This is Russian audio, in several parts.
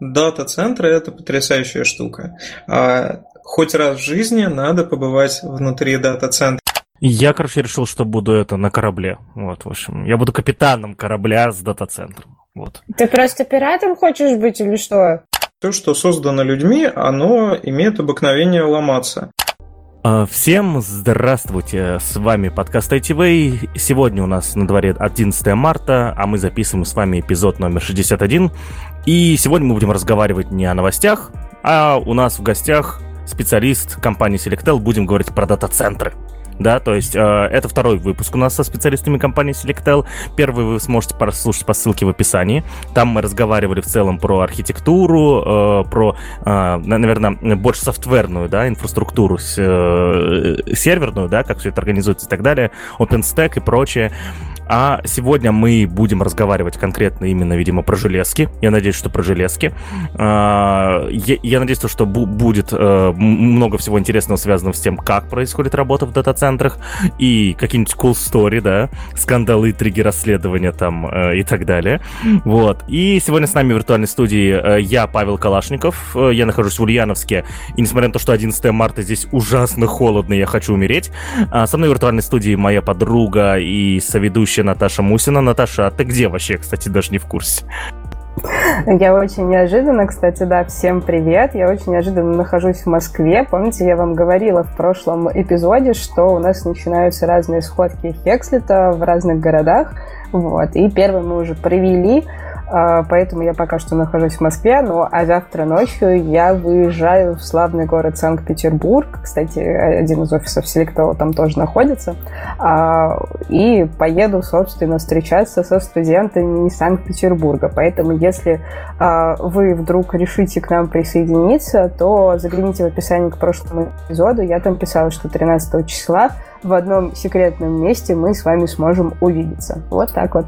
Дата-центры – это потрясающая штука. А, хоть раз в жизни надо побывать внутри дата-центра. Я, короче, решил, что буду это на корабле. Вот, в общем, я буду капитаном корабля с дата-центром. Вот. Ты просто пиратом хочешь быть или что? То, что создано людьми, оно имеет обыкновение ломаться. А, всем здравствуйте, с вами подкаст ITV. Сегодня у нас на дворе 11 марта, а мы записываем с вами эпизод номер 61. И сегодня мы будем разговаривать не о новостях, а у нас в гостях специалист компании Selectel, будем говорить про дата-центры да, то есть э, это второй выпуск у нас со специалистами компании Selectel. Первый вы сможете прослушать по ссылке в описании. Там мы разговаривали в целом про архитектуру, э, про, э, наверное, больше софтверную, да, инфраструктуру э, серверную, да, как все это организуется и так далее, OpenStack и прочее. А сегодня мы будем разговаривать конкретно именно, видимо, про железки. Я надеюсь, что про железки. А, я, надеюсь, что будет э, много всего интересного связанного с тем, как происходит работа в дата-центрах и какие-нибудь cool story, да, скандалы, интриги, расследования там э, и так далее. Вот. И сегодня с нами в виртуальной студии э, я, Павел Калашников. Я нахожусь в Ульяновске. И несмотря на то, что 11 марта здесь ужасно холодно, я хочу умереть. А со мной в виртуальной студии моя подруга и соведущая ведущая Наташа Мусина. Наташа, а ты где вообще, кстати, даже не в курсе? Я очень неожиданно, кстати, да, всем привет. Я очень неожиданно нахожусь в Москве. Помните, я вам говорила в прошлом эпизоде, что у нас начинаются разные сходки Хекслита в разных городах. Вот. И первый мы уже провели. А, поэтому я пока что нахожусь в Москве, ну а завтра ночью я выезжаю в славный город Санкт-Петербург. Кстати, один из офисов Селектова там тоже находится. А, и поеду, собственно, встречаться со студентами из Санкт-Петербурга. Поэтому, если а, вы вдруг решите к нам присоединиться, то загляните в описание к прошлому эпизоду. Я там писала, что 13 числа в одном секретном месте мы с вами сможем увидеться. Вот так вот.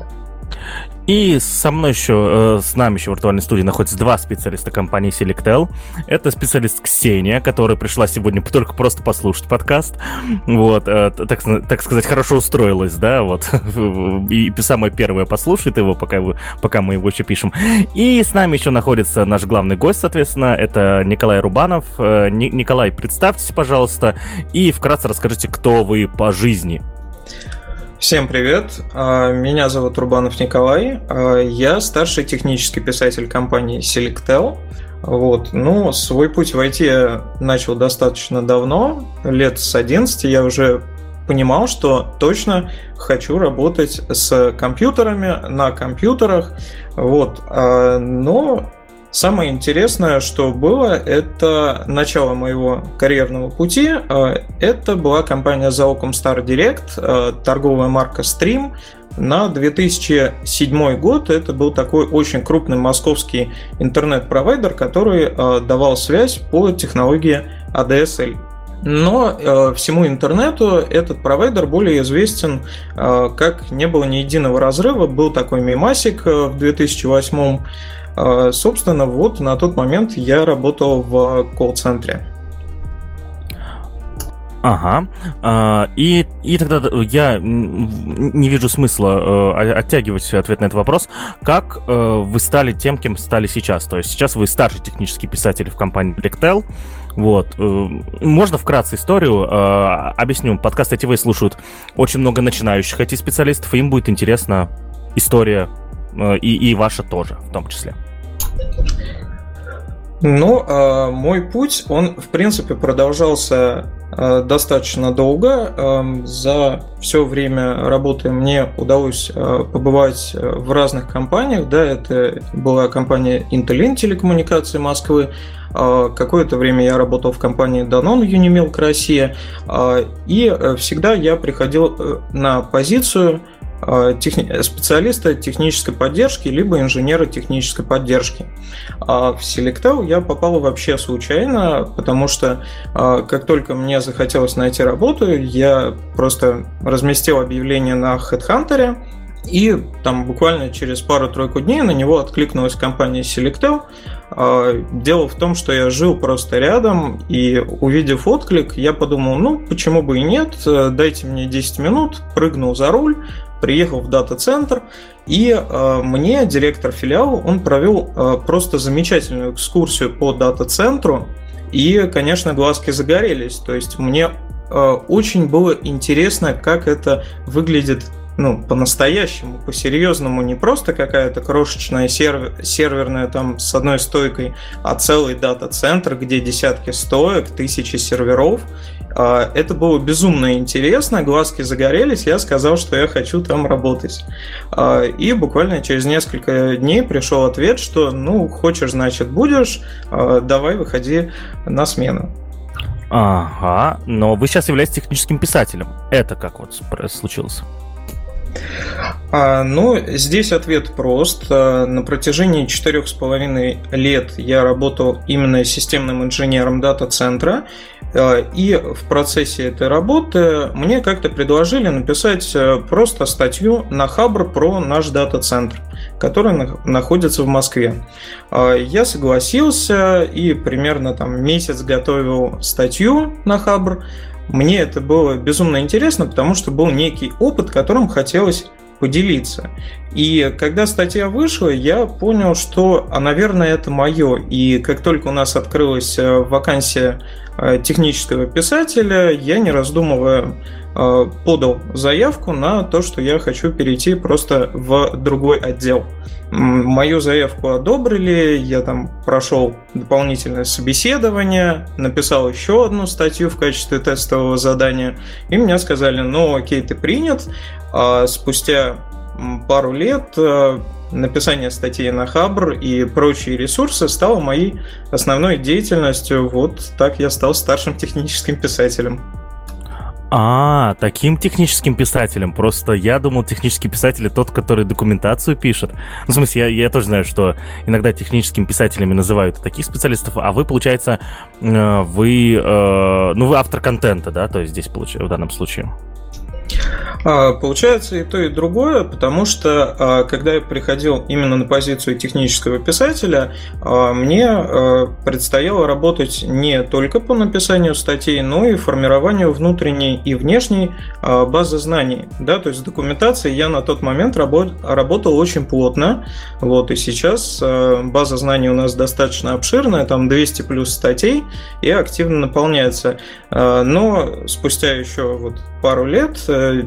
И со мной еще, э, с нами еще в виртуальной студии находятся два специалиста компании Selectel. Это специалист Ксения, которая пришла сегодня только просто послушать подкаст. Вот, э, так, так сказать, хорошо устроилась, да, вот. И самое первое послушает его, пока, пока мы его еще пишем. И с нами еще находится наш главный гость, соответственно, это Николай Рубанов. Э, Николай, представьтесь, пожалуйста, и вкратце расскажите, кто вы по жизни. Всем привет, а, меня зовут Рубанов Николай, а, я старший технический писатель компании Selectel. Вот. Ну, свой путь в IT я начал достаточно давно, лет с 11 я уже понимал, что точно хочу работать с компьютерами, на компьютерах. Вот. А, но Самое интересное, что было, это начало моего карьерного пути. Э, это была компания Zaocom Star Direct, э, торговая марка Stream. На 2007 год это был такой очень крупный московский интернет-провайдер, который э, давал связь по технологии ADSL. Но э, всему интернету этот провайдер более известен, э, как не было ни единого разрыва. Был такой мемасик э, в 2008 а, собственно, вот на тот момент я работал в колл-центре. Ага. А, и, и тогда я не вижу смысла э, оттягивать ответ на этот вопрос. Как э, вы стали тем, кем стали сейчас? То есть сейчас вы старший технический писатель в компании Lectel. Вот. Э, можно вкратце историю объясню. Подкаст вы слушают очень много начинающих IT-специалистов, и им будет интересна история и, и ваша тоже в том числе. Ну, э, мой путь, он, в принципе, продолжался э, достаточно долго. Э, за все время работы мне удалось э, побывать в разных компаниях. Да, это была компания Intel телекоммуникации Москвы. Э, какое-то время я работал в компании Danone Unimilk Россия. Э, и всегда я приходил на позицию Э, техни... специалиста технической поддержки, либо инженера технической поддержки. А в Selectel я попал вообще случайно, потому что э, как только мне захотелось найти работу, я просто разместил объявление на HeadHunter, и там буквально через пару-тройку дней на него откликнулась компания Selectel. Э, дело в том, что я жил просто рядом, и увидев отклик, я подумал, ну, почему бы и нет, дайте мне 10 минут, прыгнул за руль, приехал в дата-центр, и э, мне директор филиала, он провел э, просто замечательную экскурсию по дата-центру, и, конечно, глазки загорелись. То есть мне э, очень было интересно, как это выглядит ну, по-настоящему, по-серьезному, не просто какая-то крошечная сервер, серверная там с одной стойкой, а целый дата-центр, где десятки стоек, тысячи серверов. А, это было безумно интересно, глазки загорелись, я сказал, что я хочу там работать. А, и буквально через несколько дней пришел ответ, что ну, хочешь, значит, будешь, а, давай выходи на смену. Ага, но вы сейчас являетесь техническим писателем. Это как вот случилось? А, ну, здесь ответ прост. А, на протяжении четырех с половиной лет я работал именно системным инженером дата-центра, а, и в процессе этой работы мне как-то предложили написать а, просто статью на Хабр про наш дата-центр, который находится в Москве. Я согласился и примерно там месяц готовил статью на Хабр, мне это было безумно интересно, потому что был некий опыт, которым хотелось поделиться. И когда статья вышла, я понял, что, а, наверное, это мое. И как только у нас открылась э, вакансия э, технического писателя, я, не раздумывая, э, подал заявку на то, что я хочу перейти просто в другой отдел. Мою заявку одобрили, я там прошел дополнительное собеседование, написал еще одну статью в качестве тестового задания, и мне сказали, ну окей, ты принят. А спустя пару лет э, написание статей на Хабр и прочие ресурсы стало моей основной деятельностью. Вот так я стал старшим техническим писателем. А, таким техническим писателем. Просто я думал, технический писатель тот, который документацию пишет. Ну, в смысле, я, я тоже знаю, что иногда техническими писателями называют таких специалистов, а вы, получается, э, вы, э, ну, вы автор контента, да, то есть здесь, в данном случае. А, получается и то, и другое, потому что а, когда я приходил именно на позицию технического писателя, а, мне предстояло работать не только по написанию статей, но и формированию внутренней и внешней базы знаний. Да, то есть с документацией я на тот момент работал очень плотно. Вот, и сейчас база знаний у нас достаточно обширная, там 200 плюс статей, и активно наполняется. Но спустя еще вот пару лет э,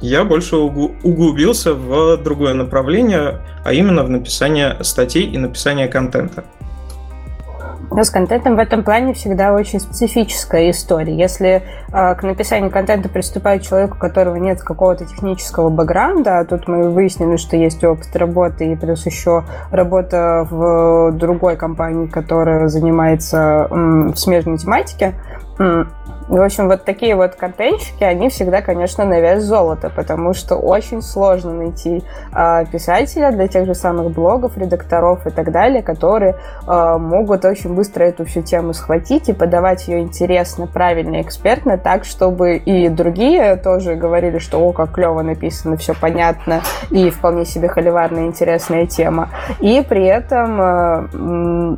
я больше углубился в другое направление, а именно в написание статей и написание контента. Но с контентом в этом плане всегда очень специфическая история. Если э, к написанию контента приступает человек, у которого нет какого-то технического бэкграунда, а тут мы выяснили, что есть опыт работы и плюс еще работа в другой компании, которая занимается м, в смежной тематике, в общем, вот такие вот контентщики, они всегда, конечно, на вес золота, потому что очень сложно найти э, писателя для тех же самых блогов, редакторов и так далее, которые э, могут очень быстро эту всю тему схватить и подавать ее интересно, правильно, экспертно, так, чтобы и другие тоже говорили, что о, как клево написано, все понятно и вполне себе холиварная интересная тема. И при этом э,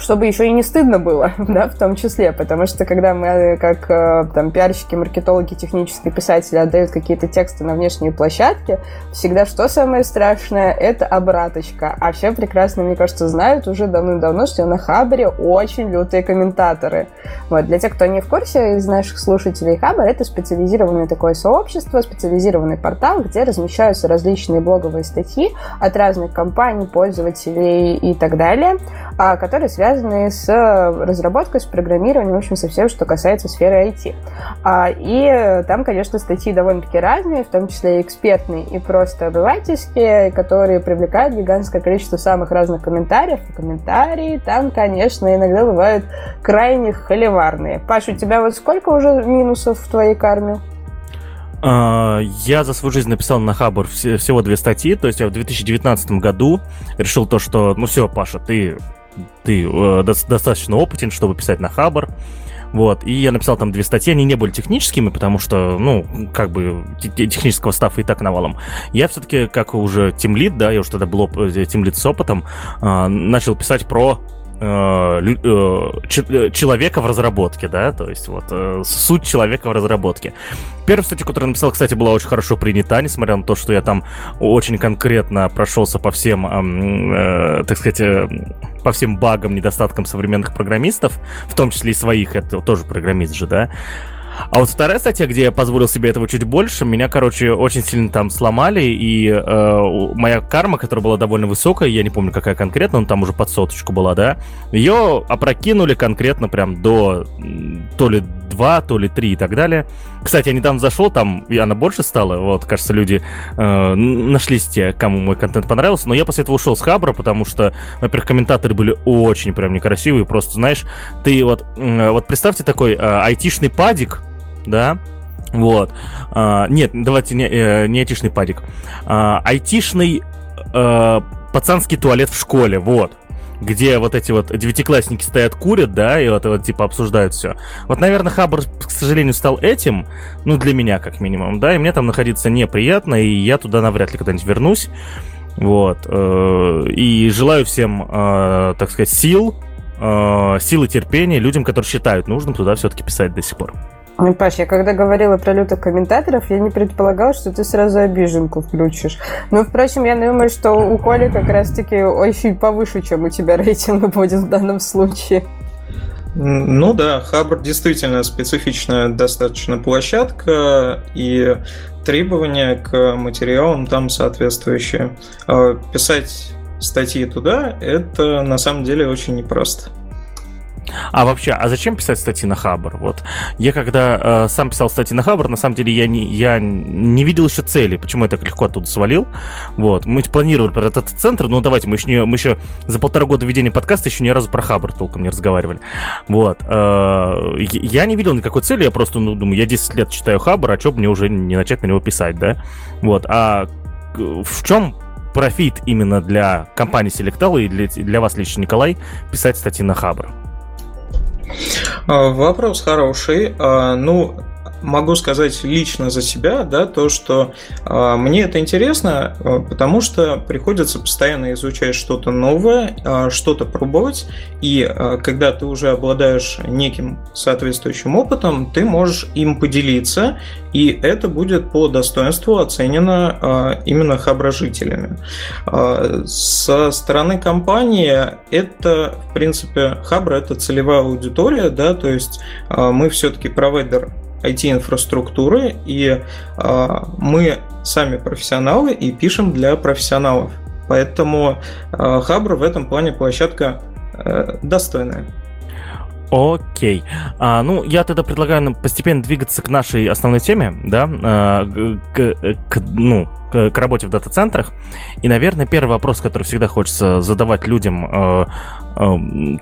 чтобы еще и не стыдно было, да, в том числе, потому что когда мы, как э, там пиарщики, маркетологи, технические писатели отдают какие-то тексты на внешние площадки, всегда что самое страшное? Это обраточка. А все прекрасно, мне кажется, знают уже давным-давно, что на Хабре очень лютые комментаторы. Вот. Для тех, кто не в курсе из наших слушателей, Хабр — это специализированное такое сообщество, специализированный портал, где размещаются различные блоговые статьи от разных компаний, пользователей и так далее, а, которые связаны связанные с э, разработкой, с программированием, в общем, со всем, что касается сферы IT. А, и там, конечно, статьи довольно-таки разные, в том числе и экспертные, и просто обывательские, которые привлекают гигантское количество самых разных комментариев. И комментарии там, конечно, иногда бывают крайне холиварные. Паш, у тебя вот сколько уже минусов в твоей карме? А, я за свою жизнь написал на Хабр всего две статьи, то есть я в 2019 году решил то, что, ну все, Паша, ты ты э, достаточно опытен, чтобы писать на Хабр. Вот, и я написал там две статьи, они не были техническими, потому что, ну, как бы технического стафа и так навалом. Я все-таки, как уже тимлит, да, я уже тогда был тимлит с опытом, э, начал писать про э, э, человека в разработке, да, то есть вот суть человека в разработке. Первая статья, которую я написал, кстати, была очень хорошо принята, несмотря на то, что я там очень конкретно прошелся по всем, э, так сказать, э, по всем багам, недостаткам современных программистов, в том числе и своих, это тоже программист же, да. А вот вторая статья, где я позволил себе этого чуть больше, меня, короче, очень сильно там сломали, и э, моя карма, которая была довольно высокая, я не помню, какая конкретно, но там уже под соточку была, да, ее опрокинули конкретно прям до то ли 2, то ли 3 и так далее. Кстати, я недавно зашел, там и она больше стала, вот, кажется, люди э, нашлись те, кому мой контент понравился, но я после этого ушел с Хабра, потому что, во-первых, комментаторы были очень прям некрасивые, просто, знаешь, ты вот, э, вот представьте такой э, айтишный падик, да, вот. А, нет, давайте не, э, не айтишный падик. А, айтишный э, пацанский туалет в школе, вот где вот эти вот девятиклассники стоят, курят, да, и вот, вот типа обсуждают все. Вот, наверное, Хабр, к сожалению, стал этим, ну, для меня, как минимум, да, и мне там находиться неприятно, и я туда навряд ли когда-нибудь вернусь. Вот. Э, и желаю всем, э, так сказать, сил, силы терпения людям, которые считают нужным туда все-таки писать до сих пор. Паш, я когда говорила про лютых комментаторов, я не предполагала, что ты сразу обиженку включишь. Но, впрочем, я думаю, что у Коли как раз-таки очень повыше, чем у тебя рейтинг будет в данном случае. Ну да, Хабр действительно специфичная достаточно площадка, и требования к материалам там соответствующие. А писать статьи туда, это на самом деле очень непросто. А вообще, а зачем писать статьи на Хабр? Вот я когда э, сам писал статьи на Хабр, на самом деле я не, я не видел еще цели, почему я так легко оттуда свалил. Вот, мы планировали про этот центр, но давайте, мы еще, не, мы еще за полтора года ведения подкаста еще ни разу про Хабр толком не разговаривали. Вот, э, я не видел никакой цели, я просто, ну, думаю, я 10 лет читаю Хабр, а что бы мне уже не начать на него писать, да? Вот, а в чем профит именно для компании Selectel и для, для вас лично, Николай, писать статьи на Хабр? А, вопрос хороший. А, ну, могу сказать лично за себя, да, то, что э, мне это интересно, э, потому что приходится постоянно изучать что-то новое, э, что-то пробовать, и э, когда ты уже обладаешь неким соответствующим опытом, ты можешь им поделиться, и это будет по достоинству оценено э, именно хаброжителями. Э, со стороны компании это, в принципе, хабра это целевая аудитория, да, то есть э, мы все-таки провайдер IT-инфраструктуры, и э, мы сами профессионалы и пишем для профессионалов. Поэтому э, Хабр в этом плане площадка э, достойная. Окей. А, ну, я тогда предлагаю постепенно двигаться к нашей основной теме, да, а, к, к, ну, к, к работе в дата-центрах. И, наверное, первый вопрос, который всегда хочется задавать людям э,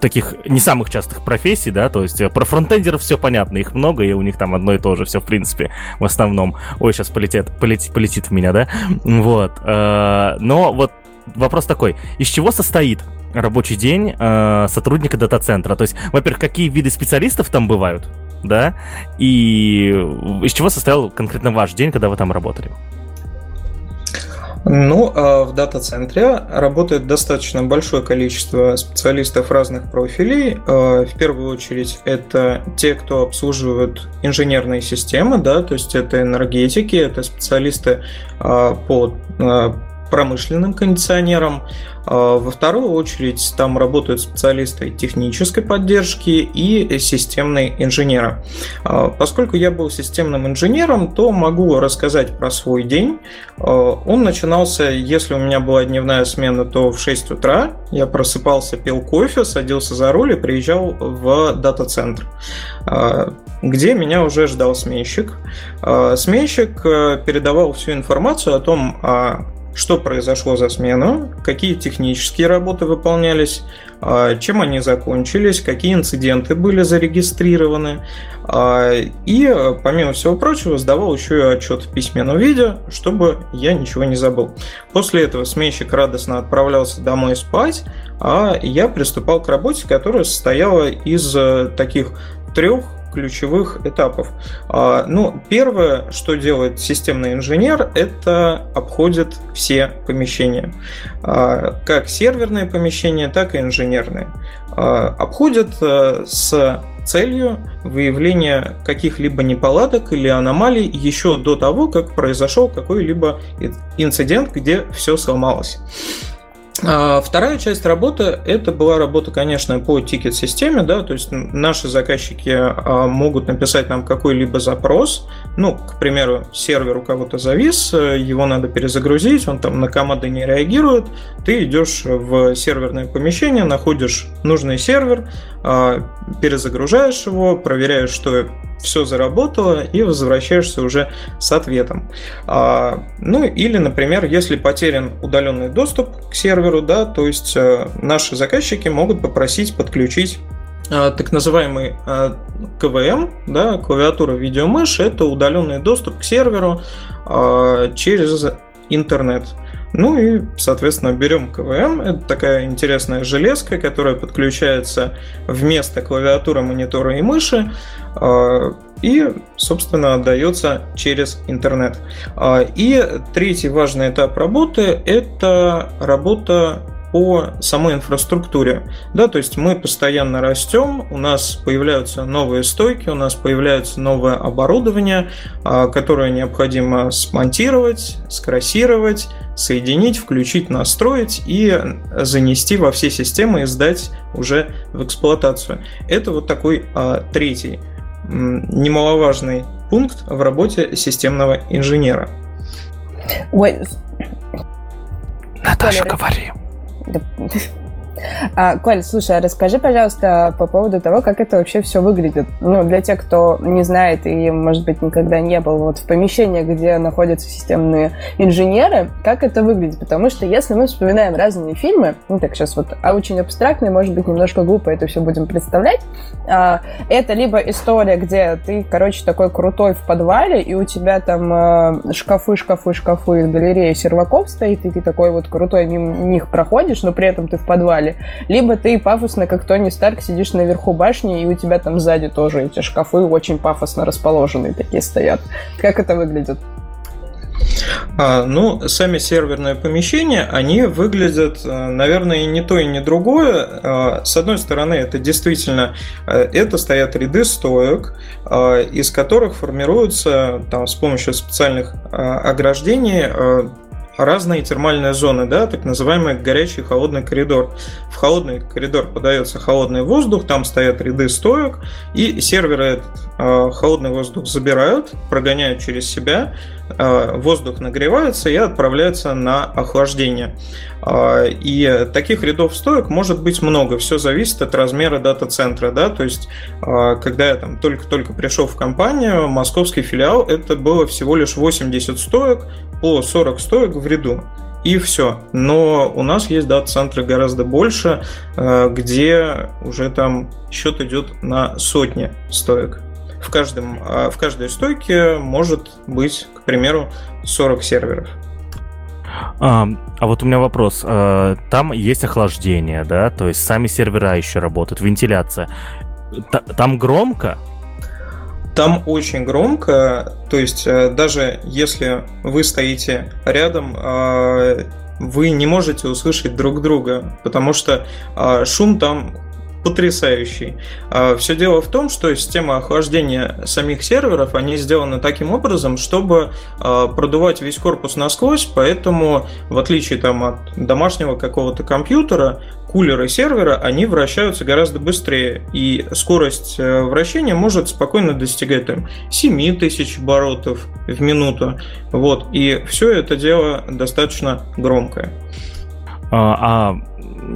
таких не самых частых профессий, да, то есть э, про фронтендеров все понятно, их много, и у них там одно и то же все, в принципе, в основном. Ой, сейчас полетит, полетит, полетит в меня, да? Вот. Э, но вот вопрос такой, из чего состоит рабочий день э, сотрудника дата-центра? То есть, во-первых, какие виды специалистов там бывают, да, и из чего состоял конкретно ваш день, когда вы там работали? Ну, а в дата-центре работает достаточно большое количество специалистов разных профилей. А, в первую очередь это те, кто обслуживают инженерные системы, да, то есть это энергетики, это специалисты а, по промышленным кондиционером. А, во вторую очередь там работают специалисты технической поддержки и системные инженеры. А, поскольку я был системным инженером, то могу рассказать про свой день. А, он начинался, если у меня была дневная смена, то в 6 утра. Я просыпался, пил кофе, садился за руль и приезжал в дата-центр где меня уже ждал сменщик. Сменщик э, передавал всю информацию о том, что произошло за смену, какие технические работы выполнялись, а, чем они закончились, какие инциденты были зарегистрированы. А, и, помимо всего прочего, сдавал еще и отчет в письменном виде, чтобы я ничего не забыл. После этого сменщик радостно отправлялся домой спать, а я приступал к работе, которая состояла из э, таких трех ключевых этапов. А, ну, первое, что делает системный инженер, это обходит все помещения. А, как серверные помещения, так и инженерные. А, обходит э, с целью выявления каких-либо неполадок или аномалий еще до того, как произошел какой-либо инцидент, где все сломалось. А, вторая часть работы – это была работа, конечно, по тикет-системе, да, то есть наши заказчики а, могут написать нам какой-либо запрос, ну, к примеру, сервер у кого-то завис, его надо перезагрузить, он там на команды не реагирует, ты идешь в серверное помещение, находишь нужный сервер, а, перезагружаешь его, проверяешь, что все заработало, и возвращаешься уже с ответом. А, ну или, например, если потерян удаленный доступ к серверу, да, то есть э, наши заказчики могут попросить подключить э, так называемый э, КВМ, да, клавиатура видеомышь, это удаленный доступ к серверу через интернет. Ну и, соответственно, берем КВМ. Это такая интересная железка, которая подключается вместо клавиатуры, монитора и мыши. А, и, собственно, отдается через интернет. А, и третий важный этап работы – это работа по самой инфраструктуре. Да, то есть мы постоянно растем, у нас появляются новые стойки, у нас появляется новое оборудование, а, которое необходимо смонтировать, скрасировать, соединить, включить, настроить и занести во все системы и сдать уже в эксплуатацию. Это вот такой а, третий немаловажный пункт в работе системного инженера. Ой. Наташа, говори. Да, а, Коль, слушай, а расскажи, пожалуйста, по поводу того, как это вообще все выглядит. Ну, для тех, кто не знает и, может быть, никогда не был вот в помещении, где находятся системные инженеры, как это выглядит? Потому что если мы вспоминаем разные фильмы, ну, так сейчас вот, а очень абстрактные, может быть, немножко глупо это все будем представлять, а, это либо история, где ты, короче, такой крутой в подвале, и у тебя там а, шкафы, шкафы, шкафы, галерея серваков стоит, и ты такой вот крутой мимо них проходишь, но при этом ты в подвале Либо ты пафосно, как Тони Старк, сидишь наверху башни, и у тебя там сзади тоже эти шкафы очень пафосно расположенные такие стоят. Как это выглядит? А, ну, сами серверные помещения, они выглядят, э, наверное, и не то, и не другое. А, с одной стороны, это действительно, э, это стоят ряды стоек, а, из которых формируются там, с помощью специальных ограждений разные термальные зоны, да, так называемый горячий холодный коридор. В холодный коридор подается холодный воздух, там стоят ряды стоек, и серверы этот э, холодный воздух забирают, прогоняют через себя, воздух нагревается и отправляется на охлаждение. Э, и таких рядов стоек может быть много, все зависит от размера дата-центра, да, то есть э, когда я там только-только пришел в компанию, московский филиал, это было всего лишь 80 стоек, по 40 стоек в ряду. И все. Но у нас есть дата-центры гораздо больше, э, где уже там счет идет на сотни стоек. В, каждом, а в каждой стойке может быть, к примеру, 40 серверов. А, а вот у меня вопрос. Э, там есть охлаждение, да? То есть сами сервера еще работают, вентиляция. Там громко? Там очень громко, то есть э, даже если вы стоите рядом, э, вы не можете услышать друг друга, потому что шум там потрясающий. Все дело в том, что система охлаждения самих серверов, они сделаны таким образом, чтобы продувать весь корпус насквозь, поэтому в отличие там, от домашнего какого-то компьютера, кулеры сервера, они вращаются гораздо быстрее, и скорость э, вращения может спокойно достигать там, 7000 оборотов в минуту. Вот, и все это дело достаточно громкое. А, а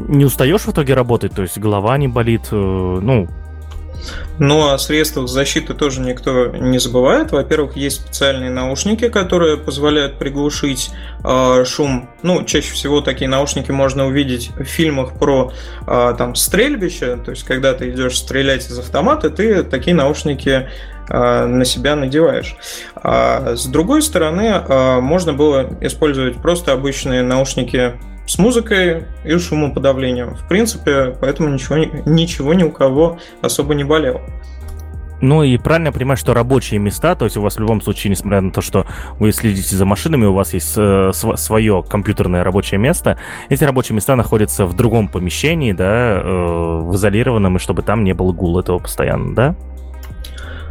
не устаешь в итоге работать? То есть голова не болит? Э, ну, но о средствах защиты тоже никто не забывает. Во-первых, есть специальные наушники, которые позволяют приглушить э, шум. Ну, чаще всего такие наушники можно увидеть в фильмах про э, там стрельбище. То есть, когда ты идешь стрелять из автомата, ты такие наушники э, на себя надеваешь. А с другой стороны, можно было использовать просто обычные наушники с музыкой и шумоподавлением. В принципе, поэтому ничего, ничего ни у кого особо не болело. Ну и правильно понимать, что рабочие места, то есть у вас в любом случае, несмотря на то, что вы следите за машинами, у вас есть э, свое компьютерное рабочее место, эти рабочие места находятся в другом помещении, да, э, в изолированном, и чтобы там не было гула этого постоянно, да?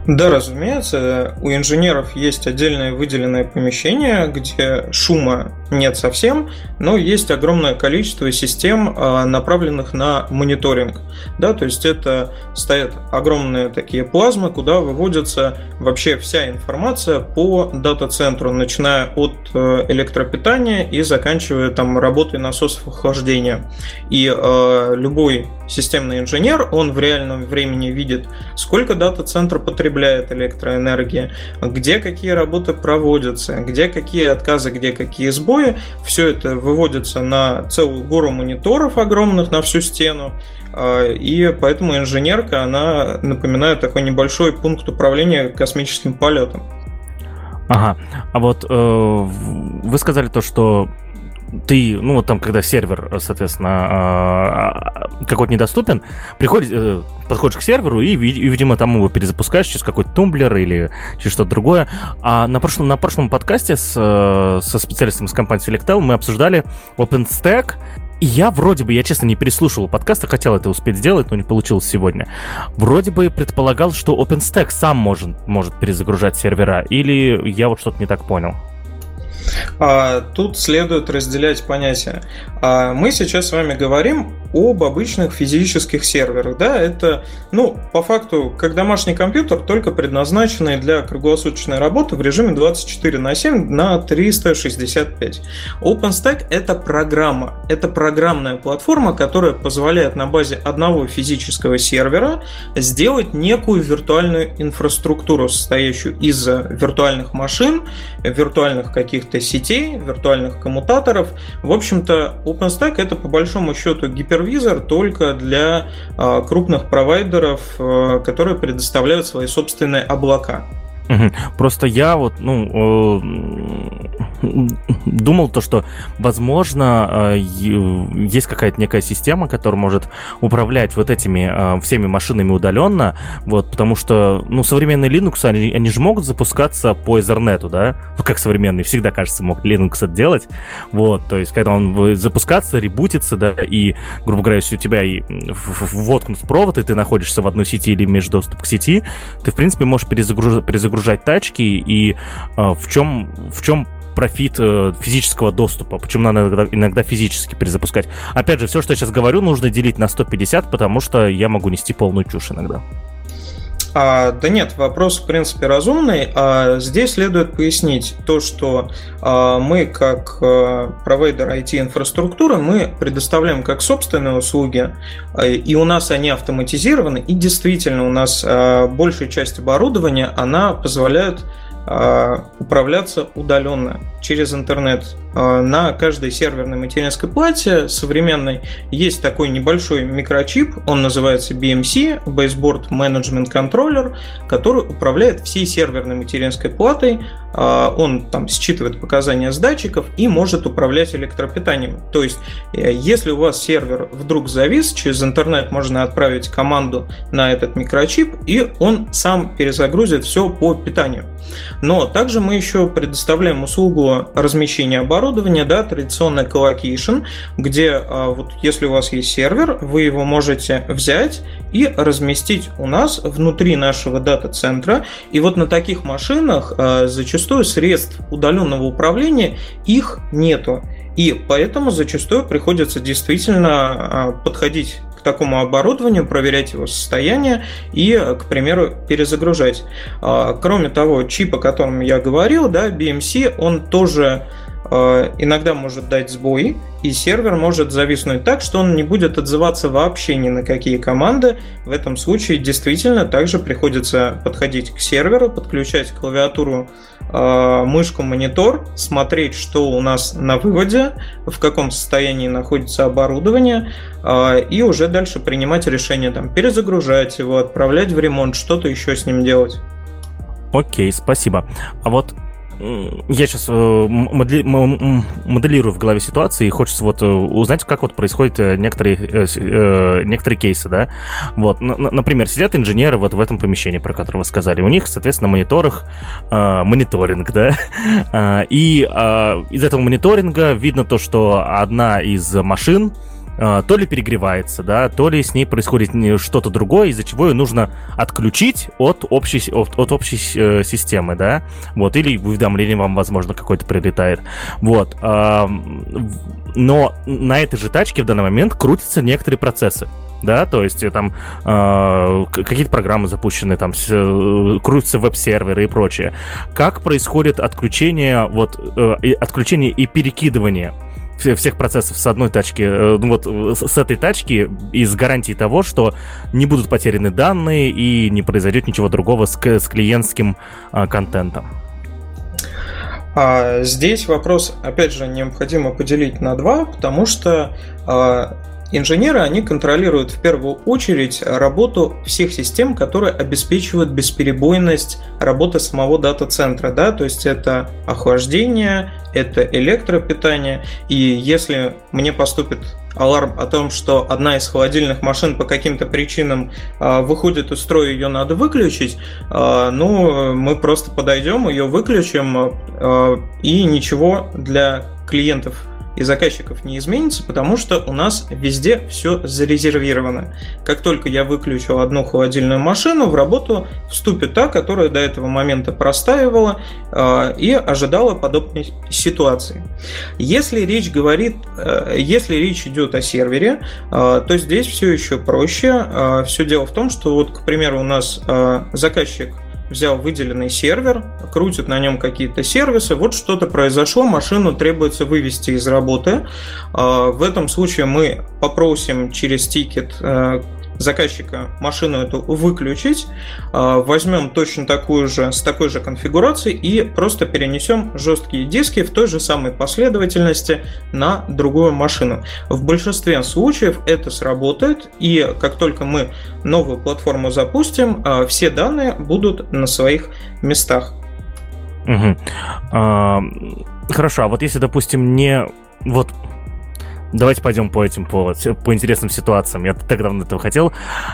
Да, разумеется, у инженеров есть отдельное выделенное помещение, где шума нет совсем, но есть огромное количество систем, а, направленных на мониторинг. Да, то есть это стоят огромные такие плазмы, куда выводится вообще вся информация по дата-центру, начиная от э, электропитания и заканчивая там работой насосов охлаждения. И э, любой системный инженер, он в реальном времени видит, сколько дата-центр потребляет электроэнергии, где какие работы проводятся, где какие отказы, где какие сбои. Все это выводится на целую гору мониторов огромных на всю стену. А, и поэтому инженерка, она напоминает такой небольшой пункт управления космическим полетом. Ага, а вот э, вы сказали то, что ты, ну вот там, когда сервер, соответственно, а, а, какой-то недоступен, приходишь, э, подходишь к серверу и, видимо, там его перезапускаешь через какой-то тумблер или через что-то другое. А на прошлом, на прошлом подкасте с, э, со специалистом из компании Selectel мы обсуждали OpenStack, и я вроде бы, я честно не переслушивал подкаста, хотел это успеть сделать, но не получилось сегодня. Вроде бы предполагал, что OpenStack сам может, может перезагружать сервера, или я вот что-то не так понял. А, тут следует разделять понятия. А, мы сейчас с вами говорим об обычных физических серверах. Да, это, ну, по факту, как домашний компьютер, только предназначенный для круглосуточной работы в режиме 24 на 7 на 365. OpenStack — это программа. Это программная платформа, которая позволяет на базе одного физического сервера сделать некую виртуальную инфраструктуру, состоящую из виртуальных машин, виртуальных каких-то сетей, виртуальных коммутаторов. В общем-то, OpenStack — это по большому счету гипер супервизор только для а, крупных провайдеров, а, которые предоставляют свои собственные облака. Просто я вот, ну, думал то, что, возможно, э, есть какая-то некая система, которая может управлять вот этими э, всеми машинами удаленно, вот, потому что, ну, современные Linux, они, они же могут запускаться по Ethernet, да, как современные, всегда, кажется, мог Linux это делать, вот, то есть, когда он запускаться, ребутится, да, и, грубо говоря, если у тебя и воткнут провод, и ты находишься в одной сети или имеешь доступ к сети, ты, в принципе, можешь перезагружать, перезагружать тачки, и э, в чем, в чем профит э, физического доступа. Почему надо иногда, иногда физически перезапускать. Опять же, все, что я сейчас говорю, нужно делить на 150, потому что я могу нести полную чушь иногда. А, да нет, вопрос в принципе разумный. А, здесь следует пояснить то, что а, мы как а, провайдер IT-инфраструктуры мы предоставляем как собственные услуги, а, и у нас они автоматизированы, и действительно у нас а, большая часть оборудования она позволяет управляться удаленно через интернет. А, на каждой серверной материнской плате современной есть такой небольшой микрочип, он называется BMC, Baseboard Management Controller, который управляет всей серверной материнской платой. А, он там считывает показания с датчиков и может управлять электропитанием. То есть, э, если у вас сервер вдруг завис, через интернет можно отправить команду на этот микрочип, и он сам перезагрузит все по питанию. Но также мы еще предоставляем услугу размещения оборудования, да, традиционная colocation, где а, вот если у вас есть сервер, вы его можете взять и разместить у нас внутри нашего дата-центра. И вот на таких машинах а, зачастую средств удаленного управления их нету. И поэтому зачастую приходится действительно а, подходить такому оборудованию, проверять его состояние и, к примеру, перезагружать. А, кроме того, чип, о котором я говорил, да, BMC, он тоже а, иногда может дать сбой, и сервер может зависнуть так, что он не будет отзываться вообще ни на какие команды. В этом случае действительно также приходится подходить к серверу, подключать клавиатуру, мышку, монитор, смотреть, что у нас на выводе, в каком состоянии находится оборудование, э, и уже дальше принимать решение, там, перезагружать его, отправлять в ремонт, что-то еще с ним делать. Окей, спасибо. А вот я сейчас моделирую в голове ситуации и хочется вот узнать, как вот происходят некоторые, некоторые кейсы, да. Вот, например, сидят инженеры вот в этом помещении, про которое вы сказали. У них, соответственно, на мониторах мониторинг, да. И из этого мониторинга видно то, что одна из машин а, то ли перегревается, да, то ли с ней происходит что-то другое, из-за чего ее нужно отключить от общей, от, от общей э, системы, да, вот, или уведомление вам, возможно, какое-то прилетает, вот. Э, но на этой же тачке в данный момент крутятся некоторые процессы, да, то есть э, там э, какие-то программы запущены, там э, крутятся веб-серверы и прочее. Как происходит отключение, вот, э, отключение и перекидывание всех процессов с одной тачки, э, ну вот с этой тачки и с гарантией того, что не будут потеряны данные и не произойдет ничего другого с, с клиентским а, контентом. А здесь вопрос, опять же, необходимо поделить на два, потому что а, Инженеры, они контролируют в первую очередь работу всех систем, которые обеспечивают бесперебойность работы самого дата-центра. Да? То есть это охлаждение, это электропитание. И если мне поступит аларм о том, что одна из холодильных машин по каким-то причинам э, выходит из строя, ее надо выключить, э, ну, мы просто подойдем, ее выключим, э, и ничего для клиентов и заказчиков не изменится, потому что у нас везде все зарезервировано. Как только я выключу одну холодильную машину, в работу вступит та, которая до этого момента простаивала э, и ожидала подобной ситуации. Если речь говорит, э, если речь идет о сервере, э, то здесь все еще проще. Э, все дело в том, что вот, к примеру, у нас э, заказчик взял выделенный сервер, крутит на нем какие-то сервисы, вот что-то произошло, машину требуется вывести из работы. А, в этом случае мы попросим через тикет э, заказчика машину эту выключить, а, возьмем точно такую же, с такой же конфигурацией и просто перенесем жесткие диски в той же самой последовательности на другую машину. В большинстве случаев это сработает, и как только мы новую платформу запустим, а, все данные будут на своих местах. Угу. А, хорошо, а вот если, допустим, не вот Давайте пойдем по этим, по, по интересным ситуациям. Я так давно этого хотел.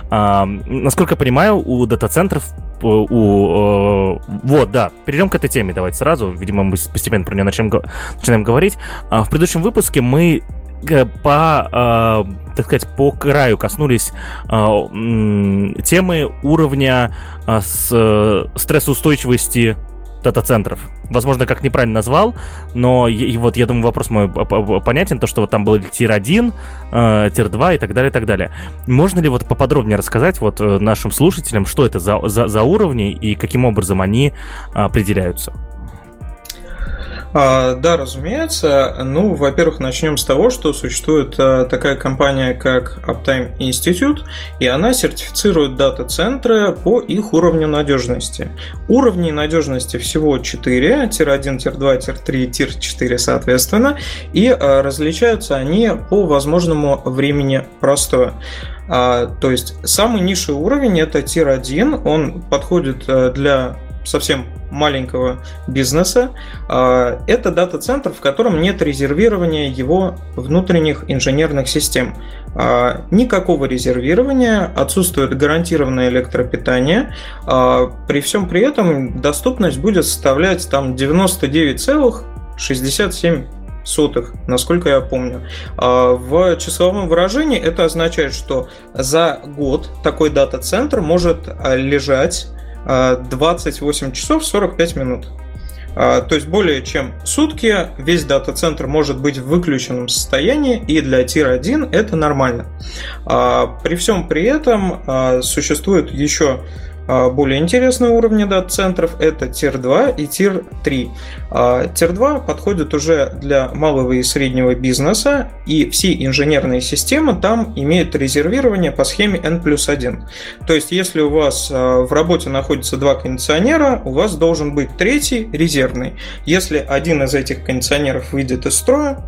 А, насколько я понимаю, у дата-центров у, у, вот, да, перейдем к этой теме давайте сразу. Видимо, мы постепенно про нее начнем, начинаем говорить. А, в предыдущем выпуске мы э, по, а, так сказать, по краю коснулись а, темы уровня а, с, стрессоустойчивости дата-центров. Возможно, как неправильно назвал, но и вот я думаю, вопрос мой понятен, то, что вот там был tier-1, э, tier-2 и так далее, и так далее. Можно ли вот поподробнее рассказать вот э, нашим слушателям, что это за, за, за уровни и каким образом они определяются? А, да, разумеется. Ну, во-первых, начнем с того, что существует а, такая компания, как Uptime Institute, и она сертифицирует дата-центры по их уровню надежности. Уровней надежности всего 4, tier-1, tier-2, tier-3, tier-4, соответственно, и а, различаются они по возможному времени простоя. То есть самый низший уровень это tier-1, он подходит для совсем маленького бизнеса, а, это дата-центр, в котором нет резервирования его внутренних инженерных систем. А, никакого резервирования, отсутствует гарантированное электропитание. А, при всем при этом доступность будет составлять там 99,67 сотых, насколько я помню. В числовом выражении это означает, что за год такой дата-центр может лежать 28 часов 45 минут. А, то есть более чем сутки весь дата-центр может быть в выключенном состоянии, и для Тир-1 это нормально. А, при всем при этом существует еще более интересные уровни дата-центров это Tier-2 и Tier-3. Tier-2 подходит уже для малого и среднего бизнеса, и все инженерные системы там имеют резервирование по схеме N плюс 1. То есть, если у вас а, в работе находится два кондиционера, у вас должен быть третий резервный. Если один из этих кондиционеров выйдет из строя,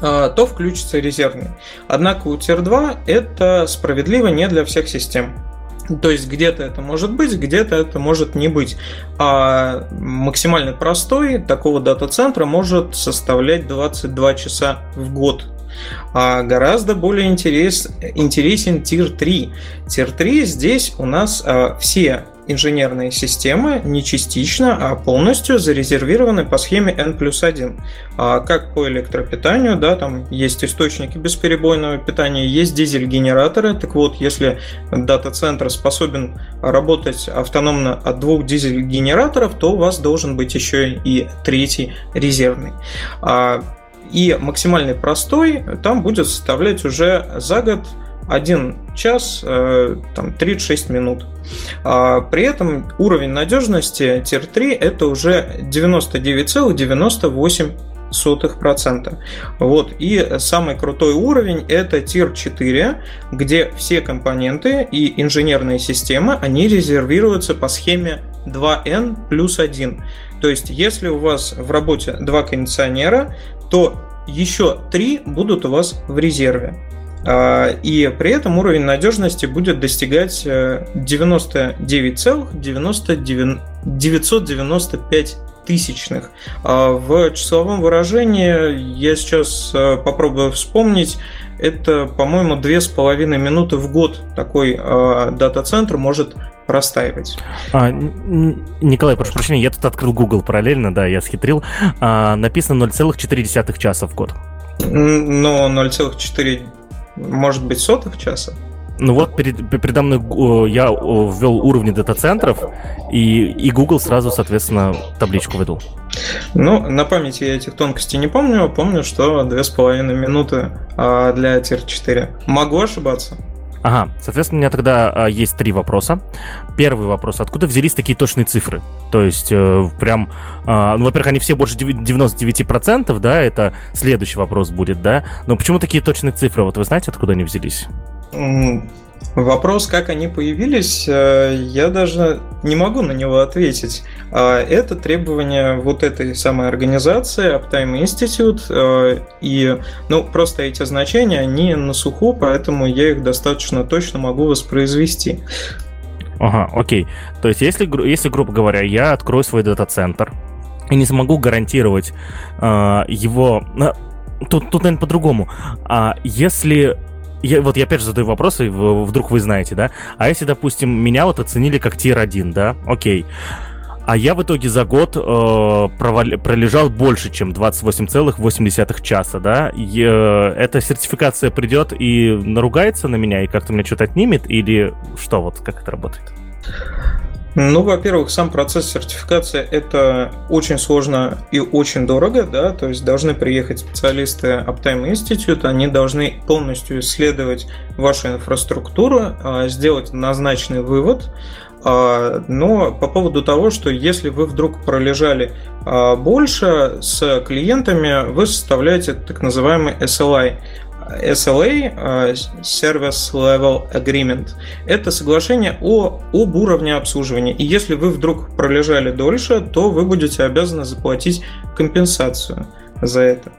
а, то включится резервный. Однако у Tier 2 это справедливо не для всех систем. То есть где-то это может быть, где-то это может не быть. А максимально простой такого дата-центра может составлять 22 часа в год. А гораздо более интерес, интересен Tier 3. Tier 3 здесь у нас а, все инженерные системы не частично, а полностью зарезервированы по схеме N плюс 1. А как по электропитанию, да, там есть источники бесперебойного питания, есть дизель-генераторы. Так вот, если дата-центр способен работать автономно от двух дизель-генераторов, то у вас должен быть еще и третий резервный. А, и максимальный простой там будет составлять уже за год 1 час э, там, 36 минут. А при этом уровень надежности Tier 3 это уже 99,98 сотых процента. Вот. И самый крутой уровень это Tier 4, где все компоненты и инженерные системы, они резервируются по схеме 2N плюс 1. То есть, если у вас в работе два кондиционера, то еще три будут у вас в резерве. А, и при этом уровень надежности будет достигать 99,995 э, тысячных. А в числовом выражении я сейчас э, попробую вспомнить, это, по-моему, две с половиной минуты в год такой э, дата-центр может простаивать. А, Николай, прошу прощения, я тут открыл Google параллельно, да, я схитрил. А, написано 0,4 часа в год. Но 0,4 может быть, сотых часа. Ну вот перед, передо мной я ввел уровни дата-центров, и, и Google сразу, соответственно, табличку выдал. Ну, на памяти я этих тонкостей не помню. Помню, что 2,5 минуты а, для Tier 4. Могу ошибаться. Ага, соответственно, у меня тогда а, есть три вопроса. Первый вопрос. Откуда взялись такие точные цифры? То есть, э, прям, э, ну, во-первых, они все больше 99%, да, это следующий вопрос будет, да. Но почему такие точные цифры? Вот вы знаете, откуда они взялись? Вопрос, как они появились, э, я даже не могу на него ответить. А, это требование вот этой самой организации, Uptime Institute, э, и ну, просто эти значения, они на суху, поэтому я их достаточно точно могу воспроизвести. Ага, окей. То есть, если, если грубо говоря, я открою свой дата-центр и не смогу гарантировать э, его... Э, тут, тут, наверное, по-другому. А если я, вот я опять же задаю вопросы, вдруг вы знаете, да? А если, допустим, меня вот оценили как тир-1, да? Окей. А я в итоге за год э, провали, пролежал больше, чем 28,8 часа, да? И, эта сертификация придет и наругается на меня, и как-то меня что-то отнимет? Или что, вот как это работает? Ну, во-первых, сам процесс сертификации это очень сложно и очень дорого, да, то есть должны приехать специалисты Uptime Institute, они должны полностью исследовать вашу инфраструктуру, а, сделать назначенный вывод, а, но по поводу того, что если вы вдруг пролежали а, больше с клиентами, вы составляете так называемый SLI SLA, э, Service Level Agreement, это соглашение о, об уровне обслуживания. И если вы вдруг пролежали дольше, то вы будете обязаны заплатить компенсацию за это.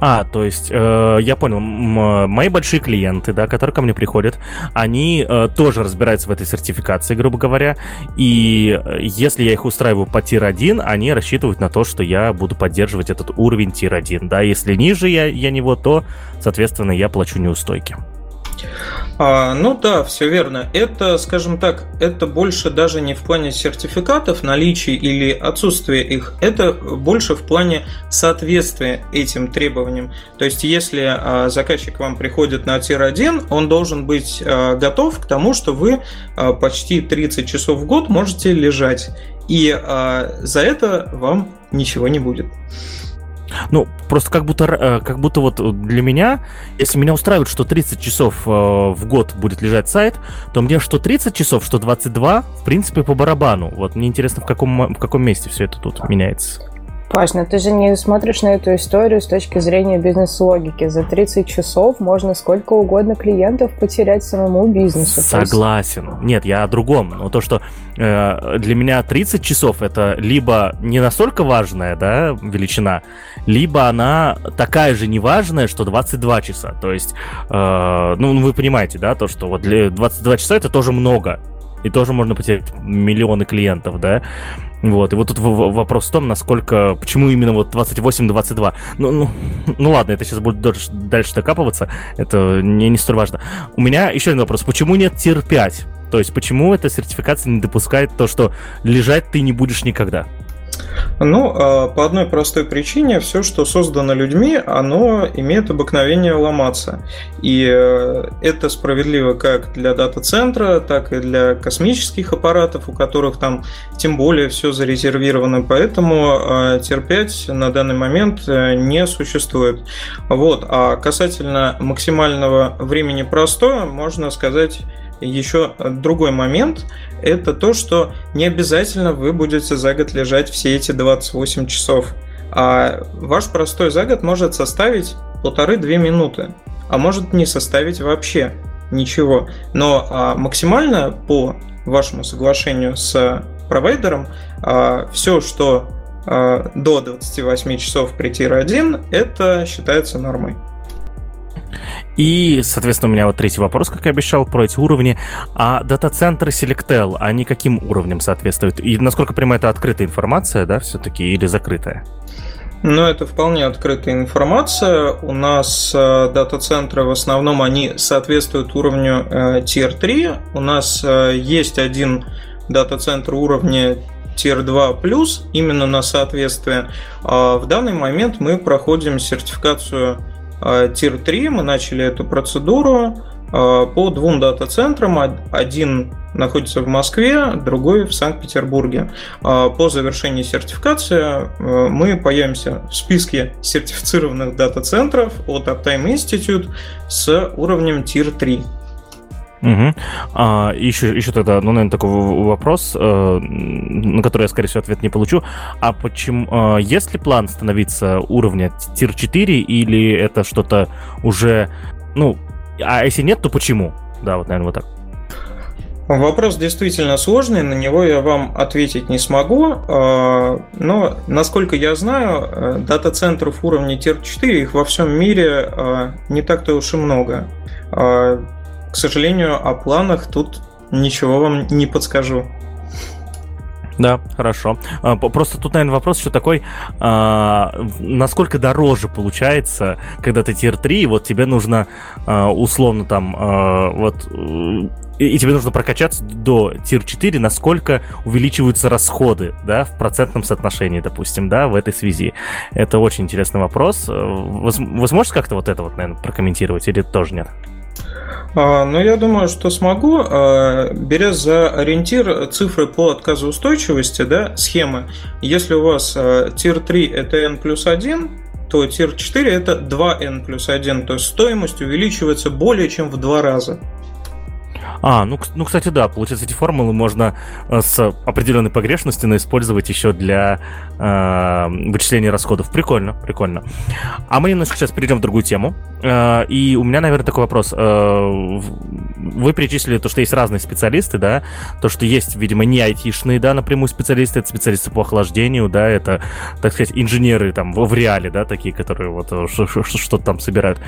А, то есть, э, я понял, мои большие клиенты, да, которые ко мне приходят, они э, тоже разбираются в этой сертификации, грубо говоря, и э, если я их устраиваю по tier-1, они рассчитывают на то, что я буду поддерживать этот уровень tier-1, да, если ниже я, я него, то, соответственно, я плачу неустойки. А, ну да, все верно. Это, скажем так, это больше даже не в плане сертификатов, наличия или отсутствия их, это больше в плане соответствия этим требованиям. То есть, если а, заказчик вам приходит на тир-1, он должен быть а, готов к тому, что вы а, почти 30 часов в год можете лежать. И а, за это вам ничего не будет. Ну, просто как будто, э, как будто вот для меня, если меня устраивает, что 30 часов э, в год будет лежать сайт, то мне что 30 часов, что 22, в принципе, по барабану. Вот мне интересно, в каком, в каком месте все это тут меняется. Паш, но ты же не смотришь на эту историю с точки зрения бизнес-логики. За 30 часов можно сколько угодно клиентов потерять самому бизнесу. Согласен. Есть... Нет, я о другом. Но то, что э, для меня 30 часов это либо не настолько важная да, величина, либо она такая же неважная, что 22 часа. То есть, э, ну, вы понимаете, да, то, что вот для 22 часа это тоже много. и тоже можно потерять миллионы клиентов, да. Вот, и вот тут вопрос в том, насколько, почему именно вот 28-22. Ну, ну, ну ладно, это сейчас будет дальше, дальше докапываться, это не, не столь важно. У меня еще один вопрос, почему нет тир 5? То есть, почему эта сертификация не допускает то, что лежать ты не будешь никогда? Ну, а, по одной простой причине, все, что создано людьми, оно имеет обыкновение ломаться. И э, это справедливо как для дата-центра, так и для космических аппаратов, у которых там тем более все зарезервировано. Поэтому Tier 5 на данный момент э, не существует. Вот. А касательно максимального времени простоя, можно сказать еще другой момент – это то, что не обязательно вы будете за год лежать все эти 28 часов. А ваш простой за год может составить полторы-две минуты, а может не составить вообще ничего. Но а, максимально по вашему соглашению с провайдером а, все, что а, до 28 часов при тир 1, это считается нормой. И, соответственно, у меня вот третий вопрос, как и обещал, про эти уровни. А дата-центры Selectel, они каким уровням соответствуют? И насколько прямо это открытая информация, да, все-таки, или закрытая? Ну, это вполне открытая информация. У нас э, дата-центры в основном они соответствуют уровню э, Tier 3. У нас э, есть один дата-центр уровня Tier 2 именно на соответствие. А в данный момент мы проходим сертификацию Тир 3 мы начали эту процедуру а, по двум дата-центрам. Один находится в Москве, другой в Санкт-Петербурге. А, по завершении сертификации мы появимся в списке сертифицированных дата-центров от Uptime Institute с уровнем Tier 3. Угу. А, еще, еще тогда, ну, наверное, такой вопрос, э, на который я, скорее всего, ответ не получу. А почему, э, есть ли план становиться уровня тир 4 или это что-то уже, ну, а если нет, то почему? Да, вот, наверное, вот так. Вопрос действительно сложный, на него я вам ответить не смогу, э, но, насколько я знаю, э, дата-центров уровня Tier 4, их во всем мире э, не так-то уж и много. Сожалению, о планах тут ничего вам не подскажу. Да, хорошо. А, просто тут, наверное, вопрос еще такой, а, насколько дороже получается, когда ты тир 3, вот тебе нужно а, условно там, а, вот, и, и тебе нужно прокачаться до тир 4, насколько увеличиваются расходы, да, в процентном соотношении, допустим, да, в этой связи. Это очень интересный вопрос. Вы, вы сможете как-то вот это вот, наверное, прокомментировать или тоже нет? А, ну, я думаю, что смогу, а, беря за ориентир цифры по отказоустойчивости, да, схемы. Если у вас тир 3 это n плюс 1, то тир 4 это 2n плюс 1, то есть стоимость увеличивается более чем в два раза. А, ну, ну, кстати, да, получается, эти формулы можно э, с определенной погрешностью использовать еще для э, вычисления расходов. Прикольно, прикольно. А мы немножко сейчас перейдем в другую тему. Э, и у меня, наверное, такой вопрос. Э, вы перечислили то, что есть разные специалисты, да, то, что есть, видимо, не айтишные, да, напрямую специалисты, это специалисты по охлаждению, да, это, так сказать, инженеры там в, в реале, да, такие, которые вот э, что-то там собирают.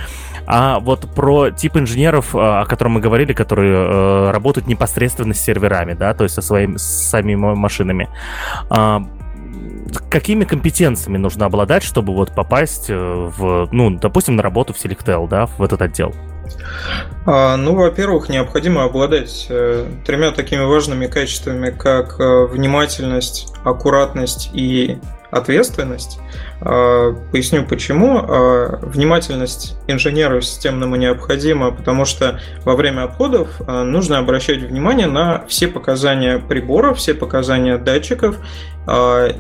А вот про тип инженеров, о котором мы говорили, которые э, работают непосредственно с серверами, да, то есть со своими с самими машинами. А, какими компетенциями нужно обладать, чтобы вот попасть э, в, ну, допустим, на работу в Selectel, да, в этот отдел? А, ну, во-первых, необходимо обладать э, тремя такими важными качествами, как э, внимательность, аккуратность и ответственность. А, поясню почему. А, внимательность инженеру системному необходима, потому что во время обходов а, нужно обращать внимание на все показания приборов, все показания датчиков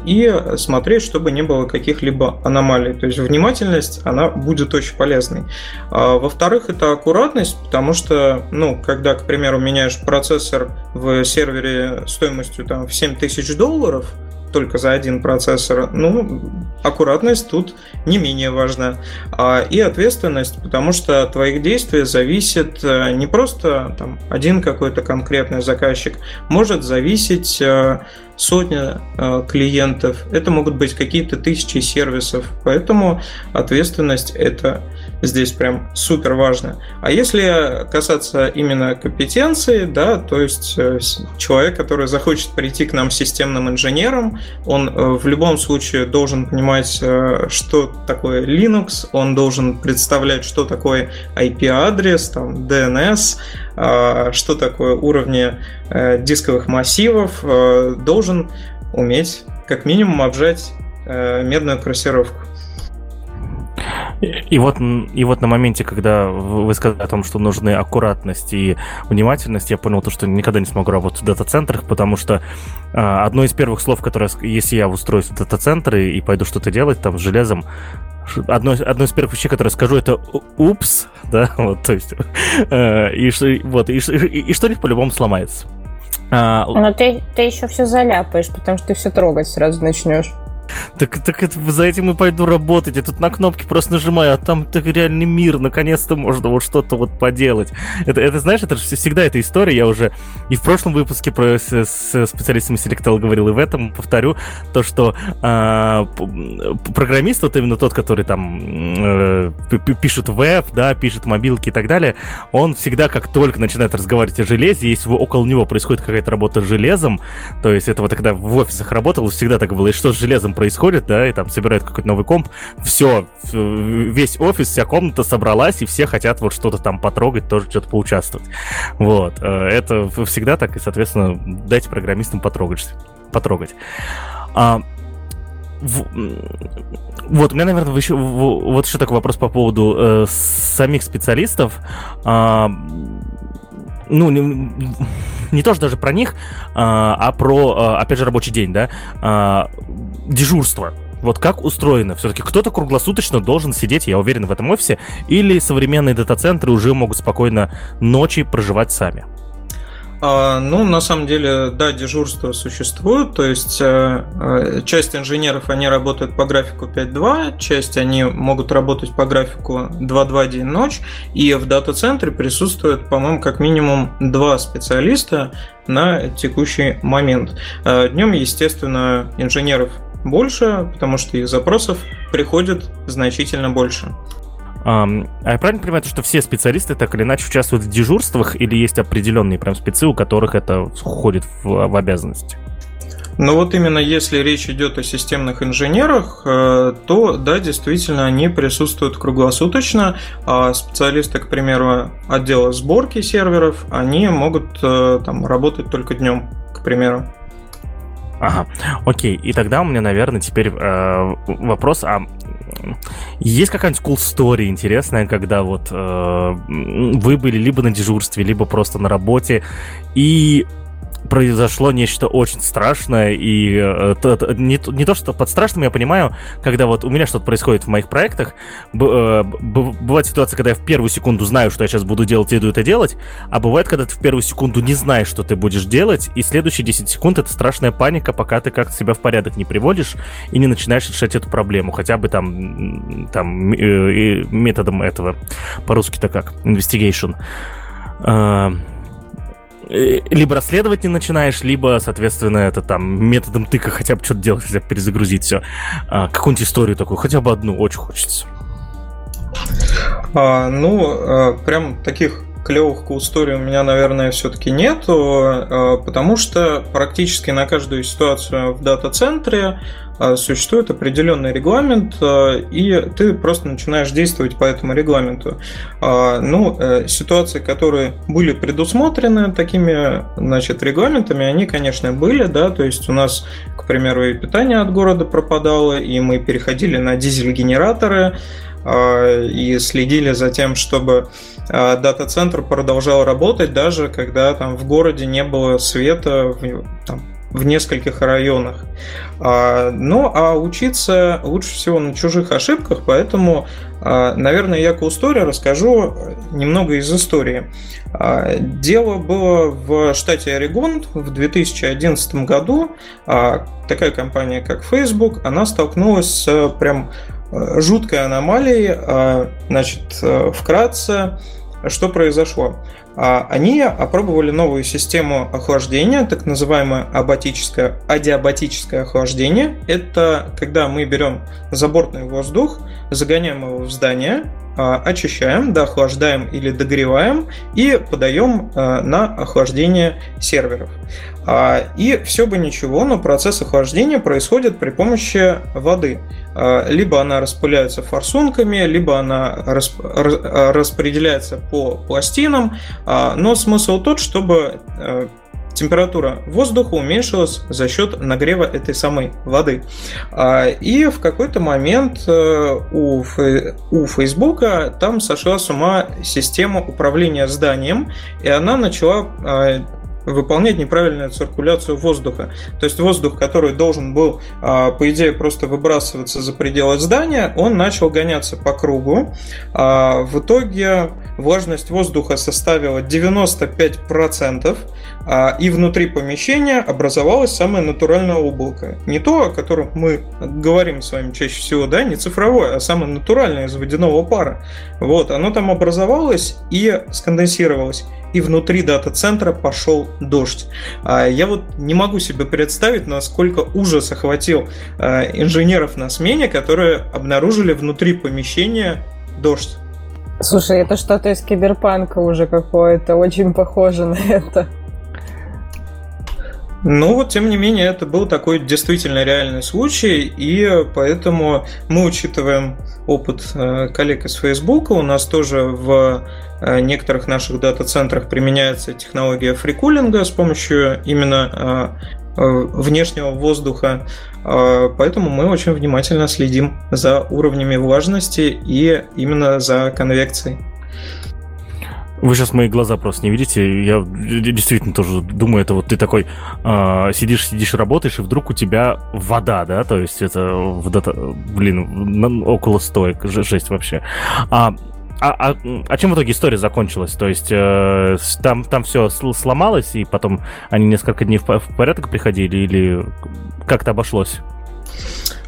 и смотреть, чтобы не было каких-либо аномалий. То есть внимательность, она будет очень полезной. Во-вторых, это аккуратность, потому что, ну, когда, к примеру, меняешь процессор в сервере стоимостью там, в 7000 долларов, только за один процессор, ну, аккуратность тут не менее важна. А, и ответственность, потому что от твоих действий зависит э, не просто там, один какой-то конкретный заказчик, может зависеть э, сотня э, клиентов, это могут быть какие-то тысячи сервисов, поэтому ответственность это здесь прям супер важно. А если касаться именно компетенции, да, то есть э, человек, который захочет прийти к нам системным инженером, он э, в любом случае должен понимать, э, что такое Linux, он должен представлять, что такое IP-адрес, там, DNS, что такое уровни дисковых массивов, должен уметь как минимум обжать медную красировку. И вот, и вот на моменте, когда вы сказали о том, что нужны аккуратность и внимательность, я понял то, что никогда не смогу работать в дата-центрах, потому что а, одно из первых слов, которое, если я устроюсь в дата-центры и пойду что-то делать там с железом, одно, одно из первых вещей, которые скажу, это упс, да, вот, то есть, э, и, вот, и, и, и что-нибудь по-любому сломается. А, Но ты, ты еще все заляпаешь, потому что ты все трогать сразу начнешь. Так, так это, за этим и пойду работать. Я тут на кнопки просто нажимаю, а там так реальный мир. Наконец-то можно вот что-то вот поделать. Это, это знаешь, это же всегда эта история. Я уже и в прошлом выпуске про, с, с специалистами Selectel говорил, и в этом повторю то, что э, программист, вот именно тот, который там э, пишет веб, да, пишет мобилки и так далее, он всегда, как только начинает разговаривать о железе, если около него происходит какая-то работа с железом, то есть это вот когда в офисах работал, всегда так было, и что с железом происходит, да, и там собирают какой-то новый комп, все, весь офис, вся комната собралась, и все хотят вот что-то там потрогать, тоже что-то поучаствовать. Вот, э, это всегда так, и, соответственно, дайте программистам потрогать. потрогать. А, в, вот, у меня, наверное, еще, вот еще такой вопрос по поводу э, самих специалистов. А, ну, не, не тоже даже про них, а, а про, а, опять же, рабочий день, да, а, дежурство. Вот как устроено? Все-таки кто-то круглосуточно должен сидеть, я уверен, в этом офисе, или современные дата-центры уже могут спокойно ночи проживать сами? А, ну, на самом деле, да, дежурство существует, то есть э, э, часть инженеров, они работают по графику 5-2, часть они могут работать по графику 2-2 день-ночь, и в дата-центре присутствует, по-моему, как минимум два специалиста на текущий момент. Э, Днем, естественно, инженеров больше, потому что их запросов приходит значительно больше. А я правильно понимаю, что все специалисты так или иначе участвуют в дежурствах или есть определенные прям спецы, у которых это входит в, в обязанности? Ну вот именно если речь идет о системных инженерах, э, то да, действительно они присутствуют круглосуточно. А специалисты, к примеру, отдела сборки серверов, они могут э, там работать только днем, к примеру. Ага, окей. И тогда у меня, наверное, теперь э, вопрос, а есть какая-нибудь cool story интересная, когда вот э, вы были либо на дежурстве, либо просто на работе, и произошло нечто очень страшное, и э, то, не, не то, что под страшным я понимаю, когда вот у меня что-то происходит в моих проектах, б, э, б, бывает ситуация, когда я в первую секунду знаю, что я сейчас буду делать, иду это делать, а бывает, когда ты в первую секунду не знаешь, что ты будешь делать, и следующие 10 секунд это страшная паника, пока ты как-то себя в порядок не приводишь и не начинаешь решать эту проблему, хотя бы там, там э, методом этого, по-русски-то как, investigation. Э, либо расследовать не начинаешь, либо, соответственно, это там методом тыка хотя бы что-то делать, хотя бы перезагрузить все. А, какую-нибудь историю такую, хотя бы одну, очень хочется. А, ну, а, прям таких клевых story у меня, наверное, все-таки нету, а, потому что практически на каждую ситуацию в дата-центре существует определенный регламент, а, и ты просто начинаешь действовать по этому регламенту. А, ну, э, ситуации, которые были предусмотрены такими, значит, регламентами, они, конечно, были, да, то есть у нас, к примеру, и питание от города пропадало, и мы переходили на дизель-генераторы, и следили за тем, чтобы дата-центр продолжал работать, даже когда там в городе не было света, там, в нескольких районах. А, ну, а учиться лучше всего на чужих ошибках, поэтому, а, наверное, я к истории расскажу немного из истории. А, дело было в штате Орегон в 2011 году. Такая компания, как Facebook, она столкнулась с прям жуткой аномалией. Значит, вкратце, что произошло? А, они опробовали новую систему охлаждения, так называемое абатическое, адиабатическое охлаждение. Это когда мы берем забортный воздух, загоняем его в здание, очищаем, доохлаждаем или догреваем и подаем на охлаждение серверов. И все бы ничего, но процесс охлаждения происходит при помощи воды. Либо она распыляется форсунками, либо она распределяется по пластинам, но смысл тот, чтобы температура воздуха уменьшилась за счет нагрева этой самой воды. А, и в какой-то момент э, у, у Фейсбука там сошла с ума система управления зданием, и она начала а, выполнять неправильную циркуляцию воздуха. То есть воздух, который должен был, а, по идее, просто выбрасываться за пределы здания, он начал гоняться по кругу. В итоге влажность воздуха составила 95%, а, и внутри помещения образовалось самое натуральное облако. Не то, о котором мы говорим с вами чаще всего, да, не цифровое, а самое натуральное из водяного пара. Вот, оно там образовалось и сконденсировалось и внутри дата-центра пошел дождь. А, я вот не могу себе представить, насколько ужас охватил а, инженеров на смене, которые обнаружили внутри помещения дождь. Слушай, это что-то из киберпанка уже какое-то, очень похоже на это. Ну вот, тем не менее, это был такой действительно реальный случай, и поэтому мы учитываем опыт э, коллег из Facebook. У нас тоже в э, некоторых наших дата-центрах применяется технология фрикулинга с помощью именно э, внешнего воздуха. Поэтому мы очень внимательно следим за уровнями влажности и именно за конвекцией. Вы сейчас мои глаза просто не видите. Я действительно тоже думаю, это вот ты такой э, сидишь, сидишь, работаешь, и вдруг у тебя вода, да? То есть это вода, блин, около стоек, жесть вообще. А, а, а, а чем в итоге история закончилась? То есть э, там, там все сломалось, и потом они несколько дней в, в порядок приходили, или как-то обошлось?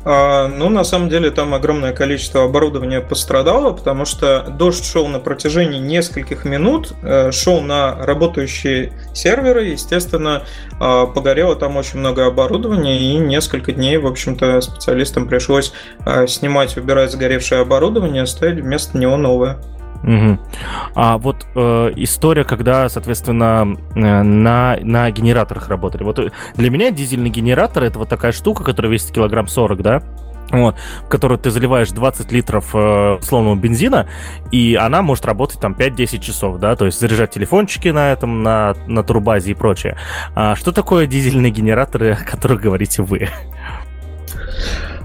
А, ну, на самом деле, там огромное количество оборудования пострадало, потому что дождь шел на протяжении нескольких минут, э, шел на работающие серверы, естественно, а, погорело там очень много оборудования, и несколько дней, в общем-то, специалистам пришлось а, снимать, убирать сгоревшее оборудование, ставить вместо него новое. Угу. А вот э, история, когда, соответственно, э, на, на генераторах работали. Вот э, для меня дизельный генератор это вот такая штука, которая весит килограмм 40, да? вот, в которую ты заливаешь 20 литров э, условного бензина, и она может работать там 5-10 часов, да, то есть заряжать телефончики на этом, на, на турбазе и прочее. А что такое дизельные генераторы, о которых говорите вы?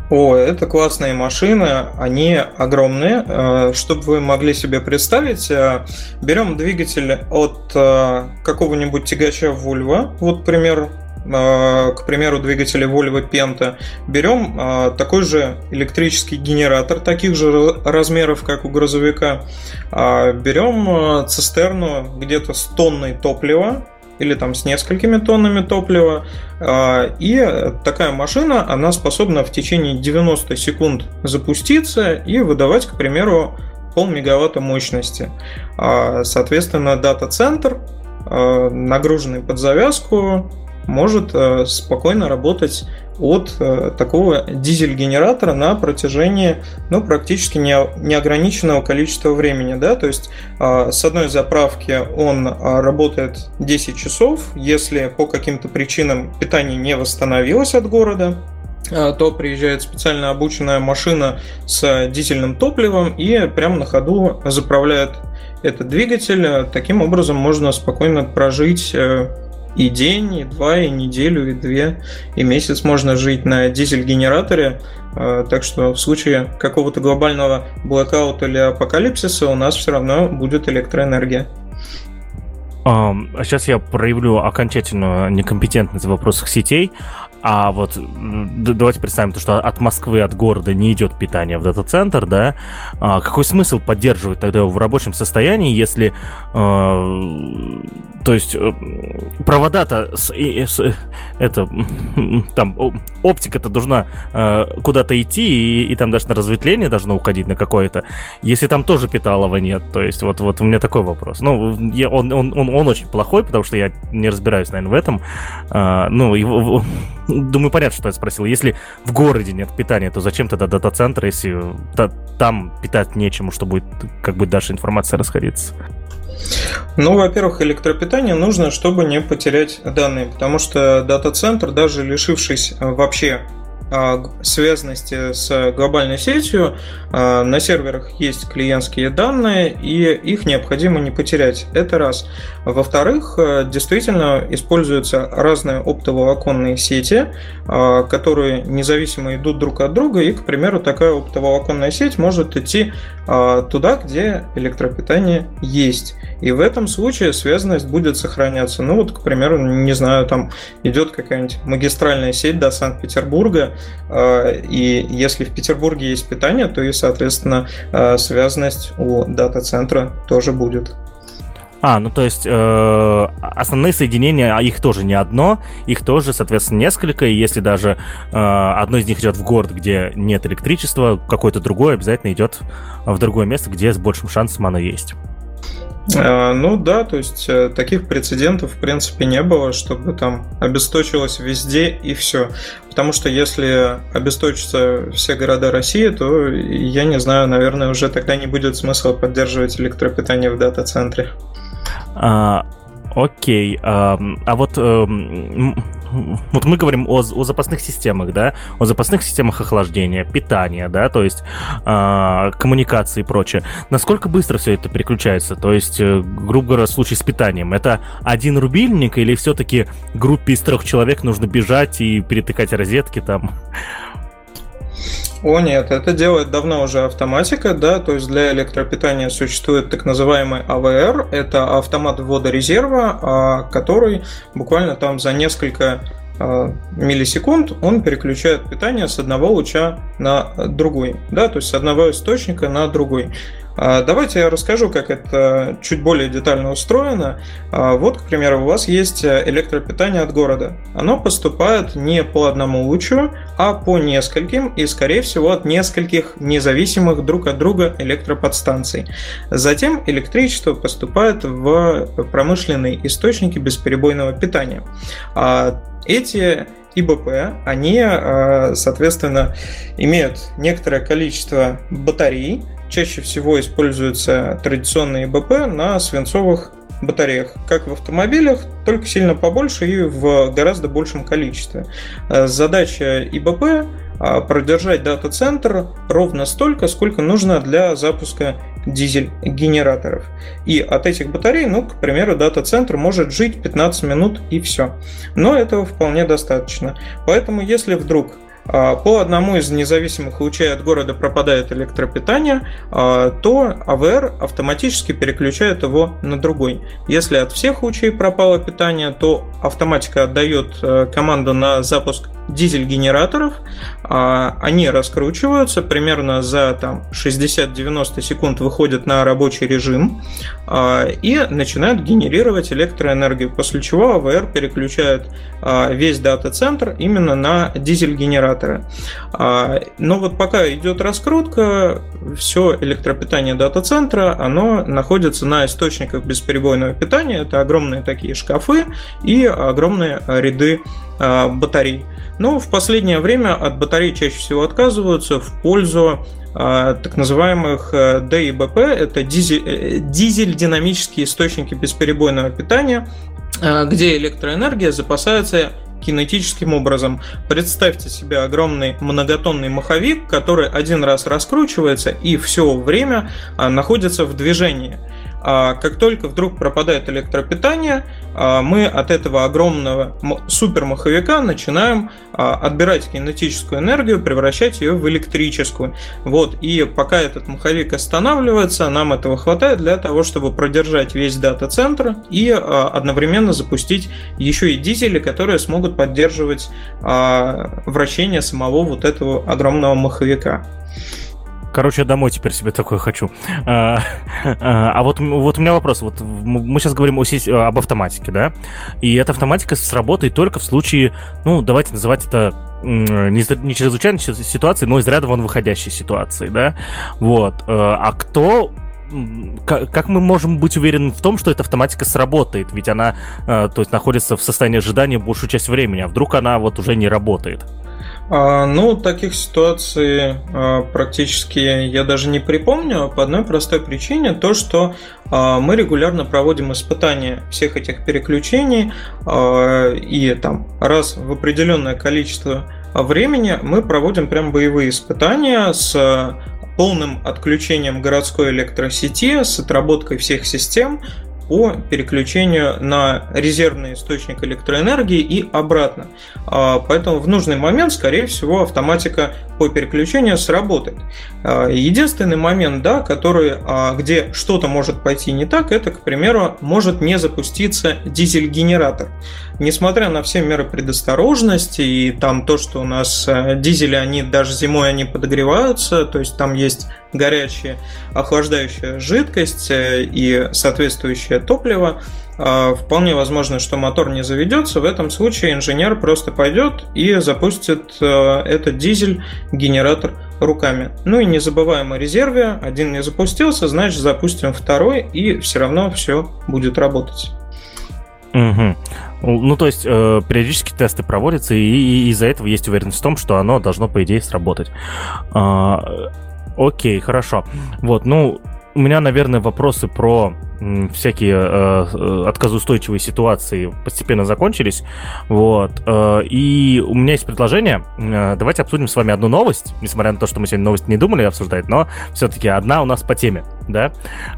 О, это классные машины, они огромные. Э, чтобы вы могли себе представить, э, берем двигатель от э, какого-нибудь тягача Volvo, вот пример к примеру, двигатели Volvo Penta, берем такой же электрический генератор, таких же размеров, как у грузовика, берем цистерну где-то с тонной топлива, или там с несколькими тоннами топлива. А, и такая машина, она способна в течение 90 секунд запуститься и выдавать, к примеру, полмегаватта мощности. А, соответственно, дата-центр, а, нагруженный под завязку, может спокойно работать от э, такого дизель-генератора на протяжении ну, практически не, неограниченного количества времени. Да? То есть э, с одной заправки он э, работает 10 часов, если по каким-то причинам питание не восстановилось от города, э, то приезжает специально обученная машина с дизельным топливом и прямо на ходу заправляет этот двигатель. Таким образом можно спокойно прожить э, и день, и два, и неделю, и две, и месяц можно жить на дизель-генераторе. А, так что в случае какого-то глобального блокаута или апокалипсиса у нас все равно будет электроэнергия. А сейчас я проявлю окончательную некомпетентность в вопросах сетей. А вот давайте представим то, что от Москвы, от города не идет питание в дата-центр, да? А какой смысл поддерживать тогда его в рабочем состоянии, если, э, то есть, э, провода-то, с, с, это, там, оптика-то должна э, куда-то идти, и, и там даже на разветвление должно уходить на какое-то, если там тоже питалова нет, то есть, вот, вот у меня такой вопрос. Ну, я, он, он, он, он очень плохой, потому что я не разбираюсь, наверное, в этом. Э, ну, его думаю, понятно, что я спросил. Если в городе нет питания, то зачем тогда дата-центр, если там питать нечему, что будет, как бы дальше информация расходиться? Ну, во-первых, электропитание нужно, чтобы не потерять данные, потому что дата-центр, даже лишившись вообще а, связанности с глобальной сетью, а, на серверах есть клиентские данные, и их необходимо не потерять. Это раз. Во-вторых, э, действительно используются разные оптоволоконные сети, а, которые независимо идут друг от друга, и, к примеру, такая оптоволоконная сеть может идти туда, где электропитание есть. И в этом случае связанность будет сохраняться. Ну вот, к примеру, не знаю, там идет какая-нибудь магистральная сеть до Санкт-Петербурга, и если в Петербурге есть питание, то и соответственно, э, связанность у дата-центра тоже будет. А, ну то есть э, основные соединения, а их тоже не одно, их тоже, соответственно, несколько, и если даже э, одно из них идет в город, где нет электричества, какое-то другое обязательно идет в другое место, где с большим шансом оно есть. А, ну да, то есть э, таких прецедентов в принципе не было, чтобы там обесточилось везде и все. Потому что если обесточатся все города России, то я не знаю, наверное, уже тогда не будет смысла поддерживать электропитание в дата-центре. А, окей. А, а вот э, вот мы говорим о, о запасных системах, да, о запасных системах охлаждения, питания, да, то есть э, коммуникации и прочее. Насколько быстро все это переключается? То есть, э, грубо говоря, в случае с питанием, это один рубильник или все-таки группе из трех человек нужно бежать и перетыкать розетки там? О нет, это делает давно уже автоматика, да, то есть для электропитания существует так называемый АВР, это автомат ввода резерва, а, который буквально там за несколько а, миллисекунд он переключает питание с одного луча на другой, да, то есть с одного источника на другой. А, давайте я расскажу, как это чуть более детально устроено. А, вот, к примеру, у вас есть электропитание от города. Оно поступает не по одному лучу, а по нескольким и, скорее всего, от нескольких независимых друг от друга электроподстанций. Затем электричество поступает в промышленные источники бесперебойного питания. А, эти ИБП, они, соответственно, имеют некоторое количество батарей, чаще всего используются традиционные БП на свинцовых батареях, как в автомобилях, только сильно побольше и в гораздо большем количестве. Э, задача ИБП а, продержать дата-центр ровно столько, сколько нужно для запуска дизель-генераторов. И от этих батарей, ну, к примеру, дата-центр может жить 15 минут и все. Но этого вполне достаточно. Поэтому, если вдруг по одному из независимых лучей от города пропадает электропитание, а, то АВР автоматически переключает его на другой. Если от всех лучей пропало питание, то автоматика отдает э, команду на запуск дизель-генераторов, а, они раскручиваются примерно за там, 60-90 секунд выходят на рабочий режим а, и начинают генерировать электроэнергию, после чего АВР переключает а, весь дата-центр именно на дизель-генераторы. Но вот пока идет раскрутка, все электропитание дата-центра, оно находится на источниках бесперебойного питания, это огромные такие шкафы и огромные ряды батарей. Но в последнее время от батарей чаще всего отказываются в пользу а, так называемых э, ДИБП, это дизель, э, дизель-динамические источники бесперебойного питания, а, где электроэнергия запасается кинетическим образом. Представьте себе огромный многотонный маховик, который один раз раскручивается и все время а, находится в движении. А как только вдруг пропадает электропитание, а, мы от этого огромного супермаховика начинаем а, отбирать кинетическую энергию, превращать ее в электрическую. Вот, и пока этот маховик останавливается, нам этого хватает для того, чтобы продержать весь дата-центр и одновременно запустить еще и дизели, которые смогут поддерживать вращение самого вот этого огромного маховика. Короче, домой теперь себе такое хочу. А, а, а вот, вот у меня вопрос. Вот мы сейчас говорим о, об автоматике, да? И эта автоматика сработает только в случае, ну, давайте называть это не, не чрезвычайной ситуации, но из ряда вон выходящей ситуации, да? Вот. Э, а кто как, как мы можем быть уверены в том, что эта автоматика сработает? Ведь она, э, то есть, находится в состоянии ожидания большую часть времени, а вдруг она вот уже не работает? А, ну, таких ситуаций а, практически я даже не припомню. По одной простой причине, то, что а, мы регулярно проводим испытания всех этих переключений, и там раз в определенное количество времени мы проводим прям боевые испытания с полным отключением городской электросети, с отработкой всех систем, по переключению на резервный источник электроэнергии и обратно. А, поэтому в нужный момент, скорее всего, автоматика по переключению сработает. А, единственный момент, да, который, а, где что-то может пойти не так, это, к примеру, может не запуститься дизель-генератор. Несмотря на все меры предосторожности и там то, что у нас дизели, они даже зимой они подогреваются, то есть там есть горячая охлаждающая жидкость э, и соответствующее топливо, а, вполне возможно, что мотор не заведется. В этом случае инженер просто пойдет и запустит э, этот дизель-генератор руками. Ну и не забываем о резерве. Один не запустился, значит запустим второй, и все равно все будет работать. Угу. Ну, то есть, э, периодически тесты проводятся, и, и из-за этого есть уверенность в том, что оно должно, по идее, сработать. А, Окей, хорошо. Вот, ну, у меня, наверное, вопросы про всякие э, э, отказоустойчивые ситуации постепенно закончились. Вот. Э, и у меня есть предложение. Э, давайте обсудим с вами одну новость, несмотря на то, что мы сегодня новость не думали обсуждать, но все-таки одна у нас по теме, да?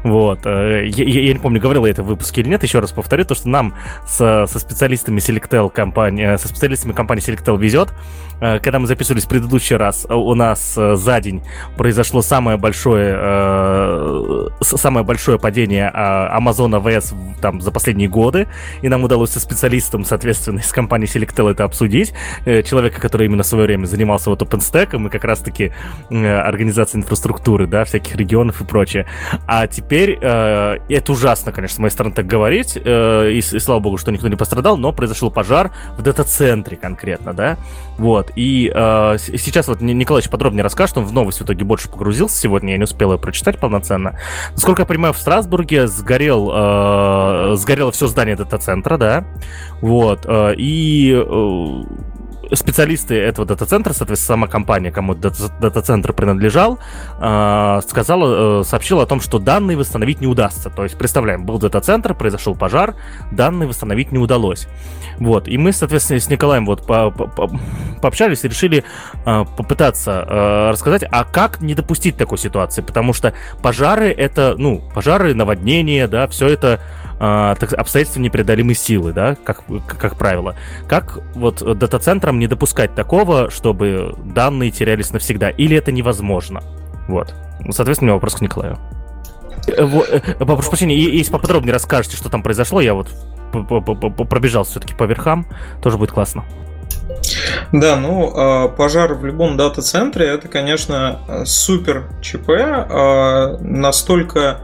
Вот. Э, я, я не помню, говорил я это в выпуске или нет, еще раз повторю, то, что нам со, со специалистами Selectel компании, э, со специалистами компании Selectel везет. Э, когда мы записывались в предыдущий раз, у нас за день произошло самое большое, э, самое большое падение а, Amazon AWS там за последние годы, и нам удалось со специалистом, соответственно, из компании Selectel это обсудить, э, человека, который именно в свое время занимался вот OpenStack и как раз-таки э, организацией инфраструктуры, да, всяких регионов и прочее. А теперь, э, это ужасно, конечно, с моей стороны так говорить, и, и слава богу, что никто не пострадал, но произошел пожар в дата-центре конкретно, да, вот, и сейчас вот Николаевич подробнее расскажет, он в новость в итоге больше погрузился сегодня, я не успел ее прочитать полноценно. Насколько я понимаю, в Страсбурге сгорел, э, сгорело все здание дата-центра, да, вот, э, и э, специалисты этого дата-центра, соответственно, сама компания, кому дата-центр принадлежал, э, сказала, э, сообщила о том, что данные восстановить не удастся. То есть, представляем, был дата-центр, произошел пожар, данные восстановить не удалось. Вот, и мы, соответственно, с Николаем вот по -по пообщались и решили э, попытаться э, рассказать, а как не допустить такой ситуации, потому что пожары это, ну, пожары, наводнения, да, все это э, так, обстоятельства непреодолимой силы, да, как, как правило. Как вот дата-центрам не допускать такого, чтобы данные терялись навсегда, или это невозможно? Вот. Соответственно, у меня вопрос к Николаю. Э, э, прошу прощения, если поподробнее расскажете, что там произошло, я вот пробежал все-таки по верхам, тоже будет классно. Да, ну, а, пожар в любом дата-центре это, конечно, супер ЧП, а, настолько,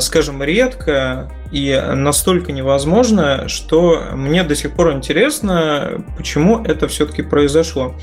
скажем, редко и настолько невозможно, что мне до сих пор интересно, почему это все-таки произошло.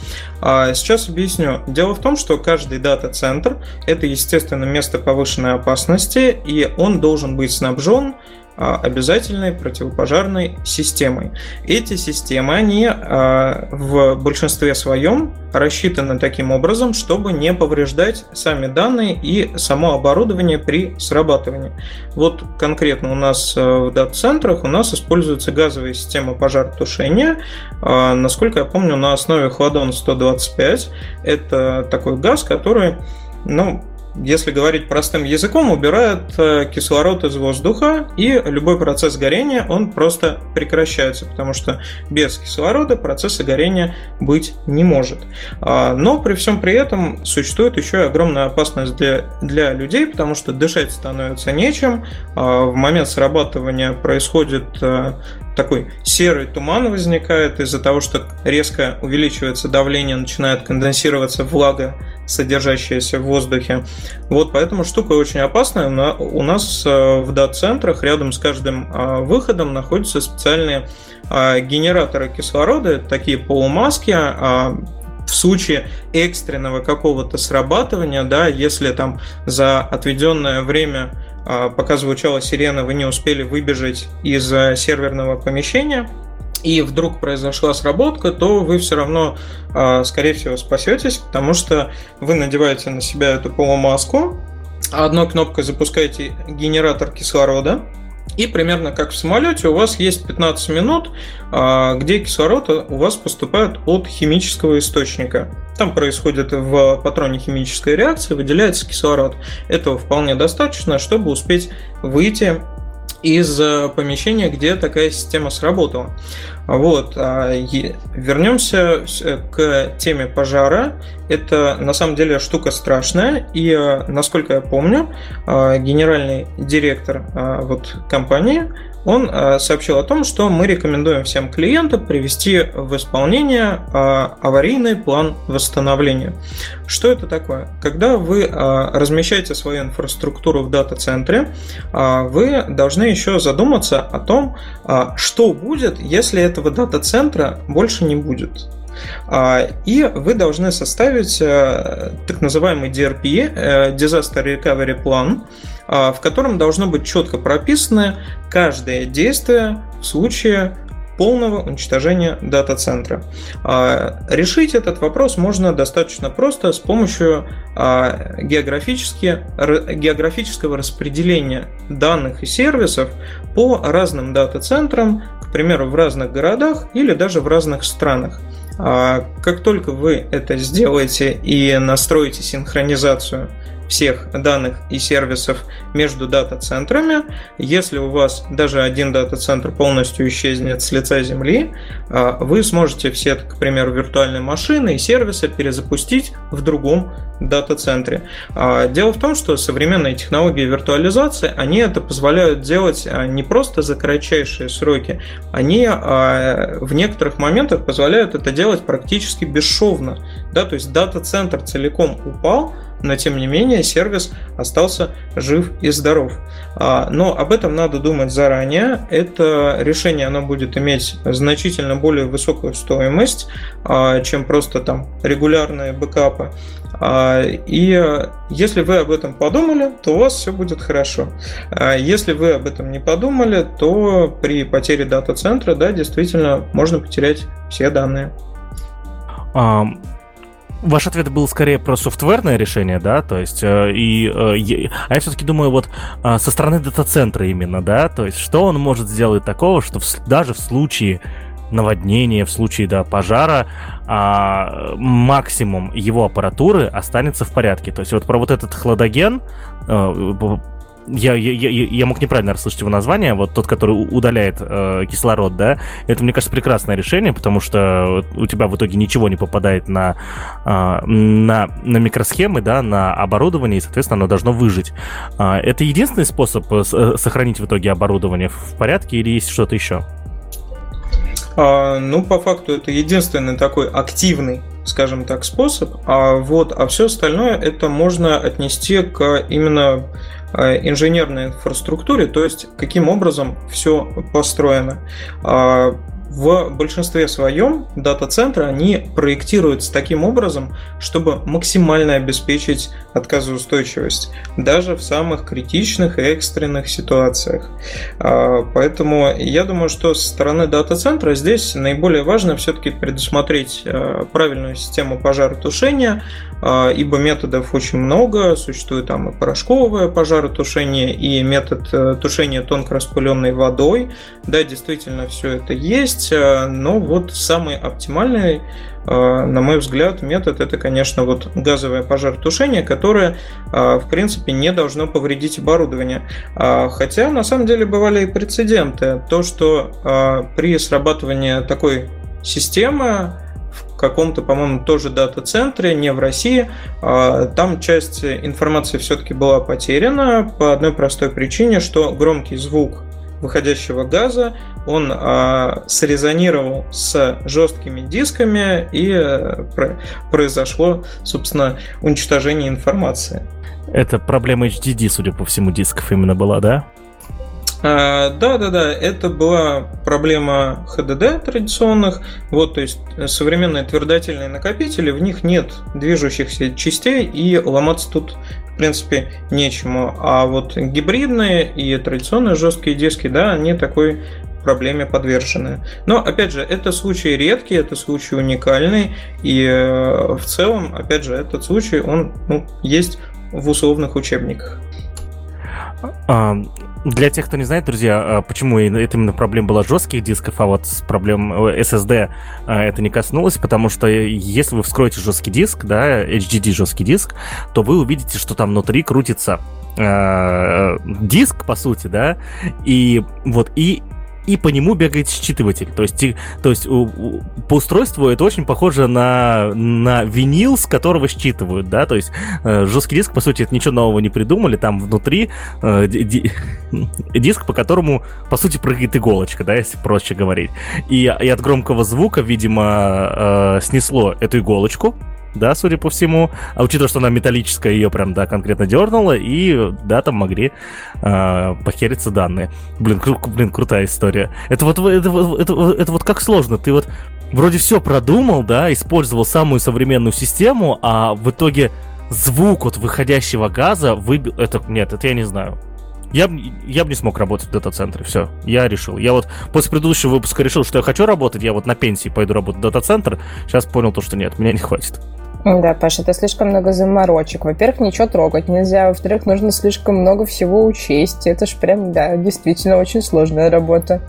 Сейчас объясню. Дело в том, что каждый дата-центр это, естественно, место повышенной опасности, и он должен быть снабжен а, обязательной противопожарной системой. Эти системы, они а, в большинстве своем рассчитаны таким образом, чтобы не повреждать сами данные и само оборудование при срабатывании. Вот конкретно у нас а, в дата-центрах у нас используется газовая система пожаротушения. Насколько я помню, на основе Хладон 125. Это такой газ, который ну, если говорить простым языком, убирает э, кислород из воздуха, и любой процесс горения, он просто прекращается, потому что без кислорода процесса горения быть не может. А, но при всем при этом существует еще и огромная опасность для, для людей, потому что дышать становится нечем, а, в момент срабатывания происходит э, такой серый туман возникает из-за того, что резко увеличивается давление, начинает конденсироваться влага, содержащаяся в воздухе. Вот поэтому штука очень опасная. У нас э, в дат-центрах рядом с каждым э, выходом находятся специальные э, генераторы кислорода, такие полумаски, в случае экстренного какого-то срабатывания, да, если там за отведенное время пока звучала сирена, вы не успели выбежать из серверного помещения, и вдруг произошла сработка, то вы все равно, скорее всего, спасетесь, потому что вы надеваете на себя эту полумаску, одной кнопкой запускаете генератор кислорода, и примерно как в самолете у вас есть 15 минут, а, где кислород у вас поступает от химического источника. Там происходит в патроне химическая реакция, выделяется кислород. Этого вполне достаточно, чтобы успеть выйти из э, помещения, где такая система сработала. Вот. А, вернемся к теме пожара. Это на самом деле штука страшная. И э, насколько я помню, э, генеральный директор вот, компании он э, сообщил о том, что мы рекомендуем всем клиентам привести в исполнение э, аварийный план восстановления. Что это такое? Когда вы э, размещаете свою инфраструктуру в дата-центре, вы должны еще задуматься о том, что будет, если этого дата-центра больше не будет. И вы должны составить так называемый DRP, Disaster Recovery Plan, в котором должно быть четко прописано каждое действие в случае полного уничтожения дата-центра. Решить этот вопрос можно достаточно просто с помощью географического распределения данных и сервисов по разным дата-центрам, к примеру, в разных городах или даже в разных странах. Как только вы это сделаете и настроите синхронизацию всех данных и сервисов между дата-центрами. Если у вас даже один дата-центр полностью исчезнет с лица Земли, а, вы сможете все, к примеру, виртуальные машины и сервисы перезапустить в другом дата-центре. А, дело в том, что современные технологии виртуализации, они это позволяют делать а, не просто за кратчайшие сроки, они в некоторых моментах позволяют это делать практически бесшовно. Да, то есть дата-центр целиком упал, но тем не менее сервис остался жив и здоров. А, но об этом надо думать заранее. Это решение оно будет иметь значительно более высокую стоимость, а, чем просто там регулярные бэкапы. А, и если вы об этом подумали, то у вас все будет хорошо. Если вы об этом не подумали, то при потере дата-центра, да, действительно можно потерять все данные. Ваш ответ был скорее про софтверное решение, да, то есть, э, и, э, а я все-таки думаю, вот э, со стороны дата-центра именно, да, то есть, что он может сделать такого, что в, даже в случае наводнения, в случае, да, пожара, а, максимум его аппаратуры останется в порядке. То есть вот про вот этот хладоген, э, я, я, я, я мог неправильно расслышать его название, вот тот, который удаляет э, кислород, да, это, мне кажется, прекрасное решение, потому что у тебя в итоге ничего не попадает на, э, на, на микросхемы, да, на оборудование, и, соответственно, оно должно выжить. Э, это единственный способ э, э, сохранить в итоге оборудование в порядке или есть что-то еще? А, ну, по факту, это единственный такой активный скажем так, способ, а вот, а все остальное это можно отнести к именно инженерной инфраструктуре, то есть каким образом все построено. В большинстве своем дата-центры они проектируются таким образом, чтобы максимально обеспечить отказоустойчивость, даже в самых критичных и экстренных ситуациях. А, поэтому я думаю, что со стороны дата-центра здесь наиболее важно все-таки предусмотреть э, правильную систему пожаротушения, а, ибо методов очень много, существует там и порошковое пожаротушение, и метод э, тушения тонко распыленной водой. Да, действительно, все это есть, э, но вот самый оптимальный э, на мой взгляд, метод это, конечно, вот газовое пожаротушение, которое, в принципе, не должно повредить оборудование. А, хотя, на самом деле, бывали и прецеденты. То, что при срабатывании такой системы в каком-то, по-моему, тоже дата-центре, не в России. Там часть информации все-таки была потеряна по одной простой причине, что громкий звук выходящего газа, он а, срезонировал с жесткими дисками и а, произошло, собственно, уничтожение информации. Это проблема HDD, судя по всему, дисков именно была, да? А, да, да, да, это была проблема HDD традиционных. Вот, то есть современные твердотельные накопители, в них нет движущихся частей, и ломаться тут в принципе, нечему. А вот гибридные и традиционные жесткие диски, да, они такой проблеме подвержены. Но, опять же, это случай редкий, это случай уникальный, и э, в целом, опять же, этот случай, он ну, есть в условных учебниках. А, для тех, кто не знает, друзья, а, почему это именно проблема была жестких дисков, а вот с проблем SSD а, это не коснулось, потому что если вы вскроете жесткий диск, да, HDD жесткий диск, то вы увидите, что там внутри крутится диск, по сути, да, и вот и и по нему бегает считыватель. То есть, то есть по устройству это очень похоже на, на винил, с которого считывают, да, то есть э, жесткий диск, по сути, это ничего нового не придумали, там внутри э, диск, по которому, по сути, прыгает иголочка, да, если проще говорить. И, и от громкого звука, видимо, э, снесло эту иголочку, да, судя по всему. А учитывая, что она металлическая, ее прям, да, конкретно дернула, и, да, там могли э, похериться данные. Блин, кру- блин, крутая история. Это вот, это, это, это, вот как сложно. Ты вот вроде все продумал, да, использовал самую современную систему, а в итоге звук от выходящего газа выбил... Это, нет, это я не знаю. Я, я бы не смог работать в дата-центре, все, я решил. Я вот после предыдущего выпуска решил, что я хочу работать, я вот на пенсии пойду работать в дата-центр, сейчас понял то, что нет, меня не хватит. Да, Паша, это слишком много заморочек. Во-первых, ничего трогать нельзя. Во-вторых, нужно слишком много всего учесть. Это ж прям, да, действительно очень сложная работа.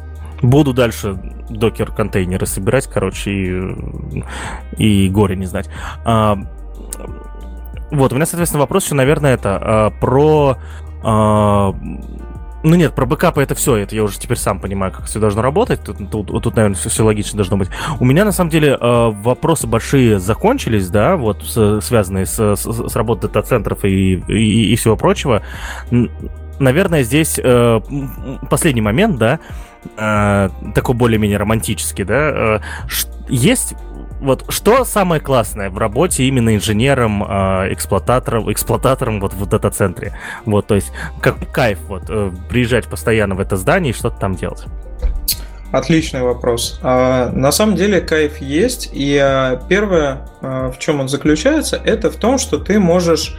Буду дальше докер-контейнеры собирать, короче, и, и горе не знать. А, вот, у меня, соответственно, вопрос еще, наверное, это а, про ну нет, про бэкапы это все, это я уже теперь сам понимаю, как все должно работать. Тут, тут, тут наверное, все, все логично должно быть. У меня на самом деле э, вопросы большие закончились, да, вот с, связанные с, с, с работой дата-центров и, и, и всего прочего. Наверное, здесь э, последний момент, да, э, такой более-менее романтический, да. Э, есть вот что самое классное в работе именно инженером, э, эксплуататором, эксплуататором вот в дата-центре? Вот, то есть, как кайф вот э, приезжать постоянно в это здание и что-то там делать? Отличный вопрос. А, на самом деле кайф есть, и а, первое, в чем он заключается, это в том, что ты можешь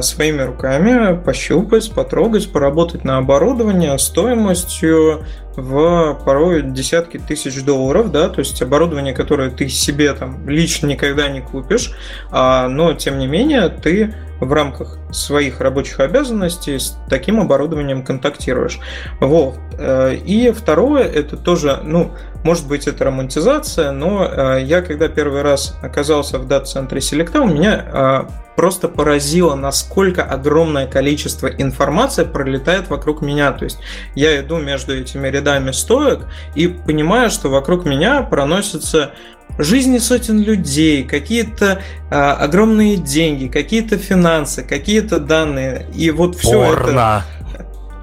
своими руками пощупать, потрогать, поработать на оборудовании стоимостью в порой десятки тысяч долларов, да, то есть оборудование, которое ты себе там лично никогда не купишь, но тем не менее ты в рамках своих рабочих обязанностей с таким оборудованием контактируешь. Вот. Э, и второе, это тоже, ну, может быть, это романтизация, но э, я, когда первый раз оказался в дата-центре Selecta, у меня э, просто поразило, насколько огромное количество информации пролетает вокруг меня. То есть я иду между этими рядами стоек и понимаю, что вокруг меня проносится жизни сотен людей, какие-то а, огромные деньги, какие-то финансы, какие-то данные. И вот все Порно. это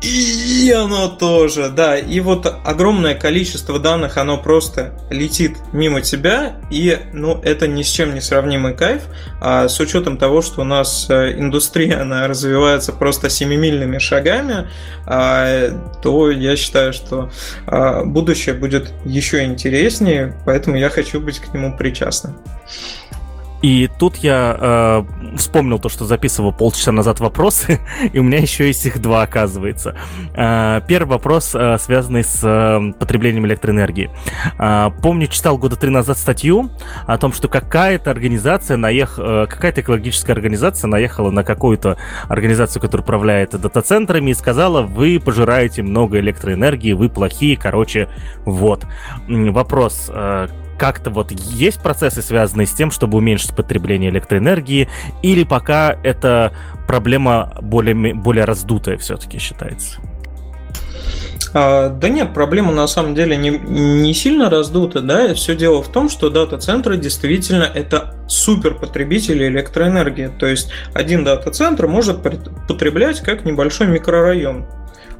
и оно тоже, да. И вот огромное количество данных, оно просто летит мимо тебя, и, ну, это ни с чем не сравнимый кайф. А с учетом того, что у нас э, индустрия, она развивается просто семимильными шагами, а, то я считаю, что а, будущее будет еще интереснее, поэтому я хочу быть к нему причастным. И тут я э, вспомнил то, что записывал полчаса назад вопросы, и у меня еще есть их два, оказывается. Э, первый вопрос, э, связанный с э, потреблением электроэнергии. Э, помню, читал года три назад статью о том, что какая-то организация наехала, э, какая-то экологическая организация наехала на какую-то организацию, которая управляет дата-центрами, и сказала, вы пожираете много электроэнергии, вы плохие, короче, вот. Вопрос, э, как-то вот есть процессы, связанные с тем, чтобы уменьшить потребление электроэнергии, или пока это проблема более, более раздутая все-таки считается? А, да нет, проблема на самом деле не, не сильно раздута, да, все дело в том, что дата-центры действительно это супер потребители электроэнергии, то есть один дата-центр может потреблять как небольшой микрорайон,